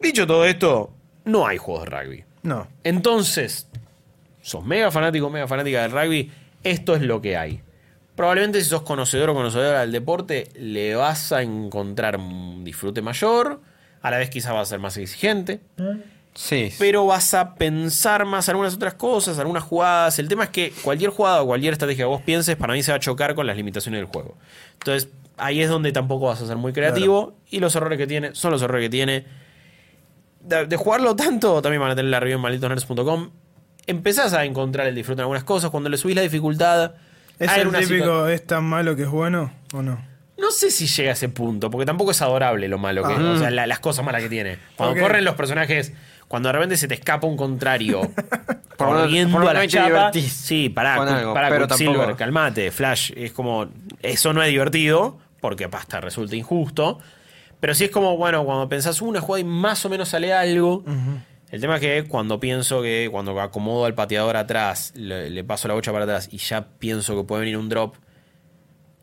Dicho todo esto, no hay juegos de rugby. No. Entonces, sos mega fanático, mega fanática del rugby, esto es lo que hay. Probablemente si sos conocedor o conocedora del deporte, le vas a encontrar un disfrute mayor, a la vez quizás vas a ser más exigente, Sí. pero vas a pensar más algunas otras cosas, algunas jugadas. El tema es que cualquier jugada o cualquier estrategia que vos pienses, para mí se va a chocar con las limitaciones del juego. Entonces, ahí es donde tampoco vas a ser muy creativo y los errores que tiene son los errores que tiene. De, de jugarlo tanto, también van a tener la review en malditonerds.com. Empezás a encontrar el disfrute en algunas cosas. Cuando le subís la dificultad, ¿Es el una típico es tan malo que es bueno o no? no sé si llega a ese punto, porque tampoco es adorable lo malo que Ah. O sea, la- las cosas malas que tiene. Cuando corren los personajes, cuando de repente se te escapa un contrario corriendo a la chapa. Sí, pará, algo, pará, pero tampoco- calmate, Flash. Es como. Eso no es divertido, porque pasta, resulta injusto. Pero sí es como, bueno, cuando pensás "Uh, una jugada y más o menos sale algo. El tema es que cuando pienso que cuando acomodo al pateador atrás, le, le paso la bocha para atrás y ya pienso que puede venir un drop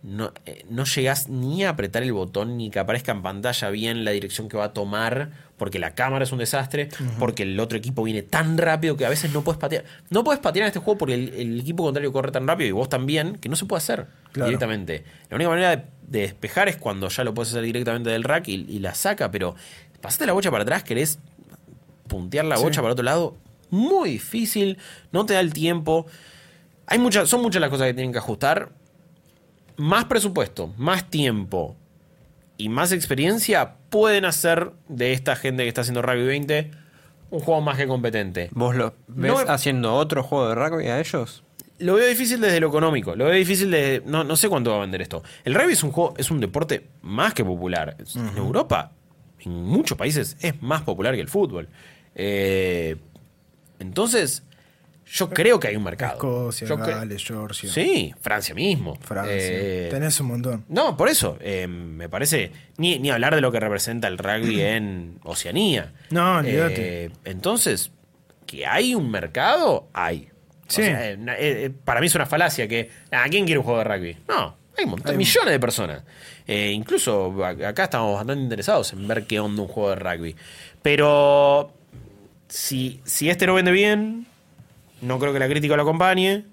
no, eh, no llegás ni a apretar el botón ni que aparezca en pantalla bien la dirección que va a tomar, porque la cámara es un desastre, porque el otro equipo viene tan rápido que a veces no puedes patear. No puedes patear en este juego porque el, el equipo contrario corre tan rápido y vos también, que no se puede hacer Claro. directamente. La única manera de, de despejar es cuando ya lo puedes hacer directamente del rack y, y la saca, pero pasaste la bocha para atrás, querés puntear la Sí. bocha para otro lado, muy difícil, no te da el tiempo. Hay muchas, son muchas las cosas que tienen que ajustar. Más presupuesto, más tiempo y más experiencia pueden hacer de esta gente que está haciendo Rugby 20 un juego más que competente. ¿Vos lo ves No- haciendo otro juego de rugby a ellos? Lo veo difícil desde lo económico. Lo veo difícil desde. No, no sé cuánto va a vender esto. El rugby es un juego, es un deporte más que popular. En Europa, en muchos países, es más popular que el fútbol. Eh, entonces, yo creo que hay un mercado. Escocia, Yo Gales, Georgia, Sí, Francia mismo. Francia. Eh, Tenés un montón. no, por eso. eh, me parece. Ni, ni hablar de lo que representa el rugby en Oceanía. No, olvídate. Eh, entonces, que hay un mercado, hay. O Sí. sea, para mí es una falacia que. ¿A quién quiere un juego de rugby? No, hay un montón, Hay millones de personas. Incluso acá estamos bastante interesados en ver qué onda un juego de rugby. Pero. Si, si este no vende bien, no creo que la crítica lo acompañe.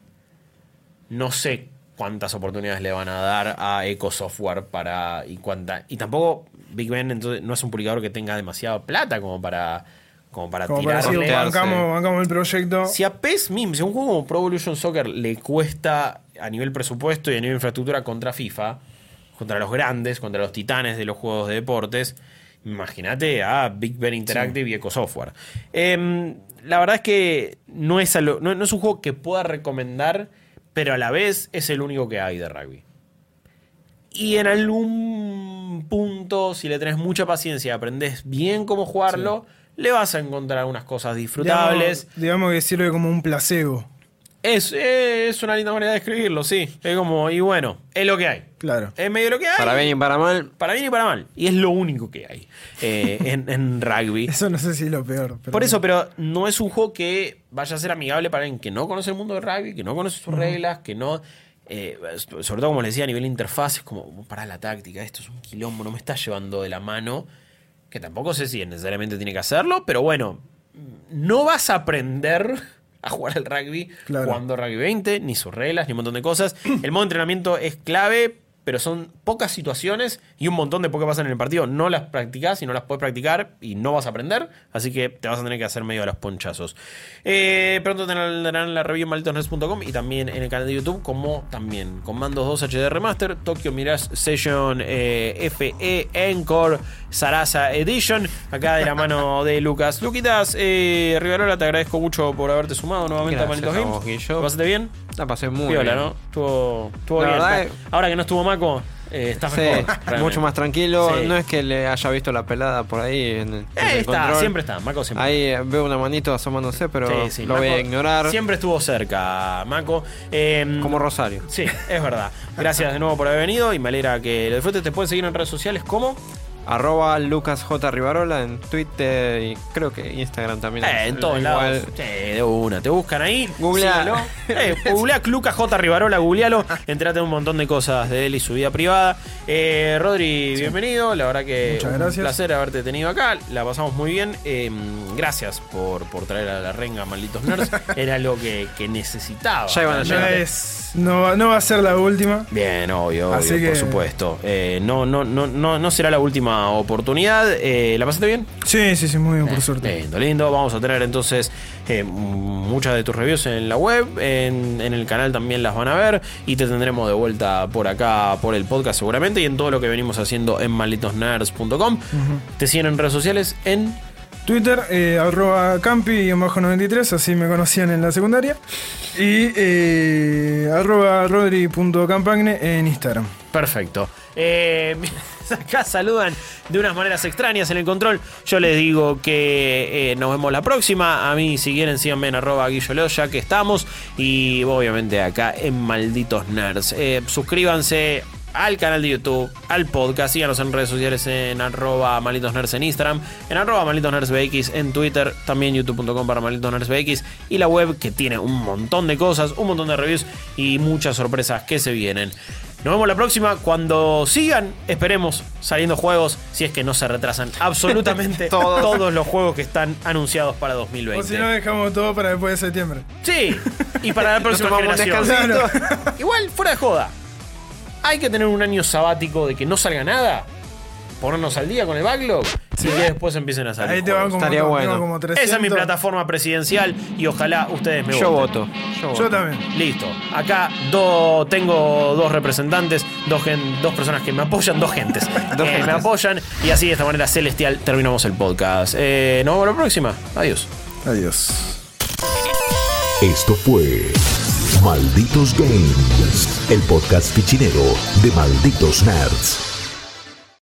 No sé cuántas oportunidades le van a dar a Eco Software para. Y cuánta. Y tampoco Big Ben entonces, no es un publicador que tenga demasiada plata como para. Como para Como para decir, tirarle. Sortearse. bancamos, bancamos el proyecto. Si a PES mismo, si a un juego como Pro Evolution Soccer le cuesta a nivel presupuesto y a nivel infraestructura contra FIFA, contra los grandes, contra los titanes de los juegos de deportes, imagínate a Big Ben Interactive y Eco Software. Em, la verdad es que no es, lo- no, no es un juego que pueda recomendar, pero a la vez es el único que hay de rugby. Y en algún punto, si le tenés mucha paciencia y aprendes bien cómo jugarlo, le vas a encontrar unas cosas disfrutables. Digamos, digamos que sirve como un placebo. Es, es una linda manera de escribirlo, sí. Es como, y bueno, es lo que hay. Claro. Es medio lo que hay. Para bien y para mal. Para bien y para mal. Y es lo único que hay eh, en, en rugby. Eso no sé si es lo peor. pero Por eso, pero no es un juego que vaya a ser amigable para alguien que no conoce el mundo del rugby, que no conoce sus reglas, que no. eh, sobre todo, como les decía, a nivel interfaz, es como, para la táctica, esto es un quilombo, no me está llevando de la mano. Que tampoco sé si necesariamente tiene que hacerlo, pero bueno, no vas a aprender a jugar al rugby Claro. jugando rugby 20, ni sus reglas, ni un montón de cosas. El modo de entrenamiento es clave, pero son pocas situaciones y un montón de que pasan en el partido. No las practicás y no las puedes practicar y no vas a aprender, así que te vas a tener que hacer medio a los ponchazos. Eh, pronto tendrán la review en malditosnerds.com y también en el canal de YouTube, como también Comandos 2 HD Remaster, Tokyo Mirage Session eh, FE Encore Sarasa Edition, acá de la mano de Lucas. Luquitas, eh, Rivarola, te agradezco mucho por haberte sumado nuevamente a Malditos Games. vos, Guillo. ¿Lo pasaste bien? La pasé muy bien. ¿no? Estuvo, estuvo La bien. verdad Ahora que no estuvo Maco, eh, está Sí, mejor. realmente. mucho más tranquilo. Sí. No es que le haya visto la pelada por ahí en el, en el está, control. siempre está. Maco siempre Ahí eh, veo una manito asomándose, pero Sí, lo voy a ignorar. Siempre estuvo cerca, Maco. Eh, Como Rosario. Sí, es verdad. Gracias de nuevo por haber venido y me alegra que lo disfrutes. Te pueden seguir en redes sociales como Arroba Lucas J. Rivarola en Twitter y creo que Instagram también. Eh, en todos Igual. lados. Sí, de una. Te buscan ahí. Googlea. síguelo. Eh, googlea Lucas J. Rivarola, googlealo. Entrate un montón de cosas de él y su vida privada. Eh, Rodri, bienvenido. La verdad que Muchas un gracias. placer haberte tenido acá. La pasamos muy bien. Eh, gracias por, por traer a la renga, malditos nerds. Era lo que, que necesitaba. Ya iban a No, llegar. es, no, va- no va a ser la última. Bien, obvio, Así obvio, por que- supuesto. Eh, no, no, no, no, no será la última oportunidad. Eh, ¿La pasaste bien? Sí, sí, sí, muy bien, por suerte. Lindo, lindo. Vamos a tener entonces eh, muchas de tus reviews en la web. En, en el canal también las van a ver. Y te tendremos de vuelta por acá, por el podcast seguramente. Y en todo lo que venimos haciendo en malditosnerds.com. Te siguen en redes sociales en. Twitter, eh, arroba campi-93, así me conocían en la secundaria. Y eh, arroba rodri.campagne en Instagram. Perfecto. Eh, acá saludan de unas maneras extrañas en el control. Yo les digo que eh, nos vemos la próxima. A mí, si quieren, síganme en arroba guilloleo, ya que estamos. Y obviamente acá en Malditos Nerds. Eh, suscríbanse al canal de YouTube, al podcast. Síganos en redes sociales en arroba malditosnerds en Instagram, en arroba malditosnerdsbx en Twitter, también youtube.com para malditosnerdsbx y la web que tiene un montón de cosas, un montón de reviews y muchas sorpresas que se vienen. Nos vemos la próxima cuando sigan, esperemos, saliendo juegos, si es que no se retrasan absolutamente Todos. todos los juegos que están anunciados para O 2020. si no, dejamos todo para después de septiembre. Sí, y para la próxima generación. Igual, fuera de joda. Hay que tener un año sabático de que no salga nada. Ponernos al día con el backlog. Y que después empiecen a salir. Ahí te van como, Estaría te van bueno. como 300. Esa es mi plataforma presidencial y ojalá ustedes me Yo voten. voto. Yo voto. Yo también. Listo. Acá do- tengo dos representantes, dos, gen- dos personas que me apoyan, dos gentes. Dos que gentes. me apoyan y así de esta manera celestial terminamos el podcast. Eh, nos vemos la próxima. Adiós. Adiós. Esto fue Malditos Games, el podcast fichinero de Malditos Nerds.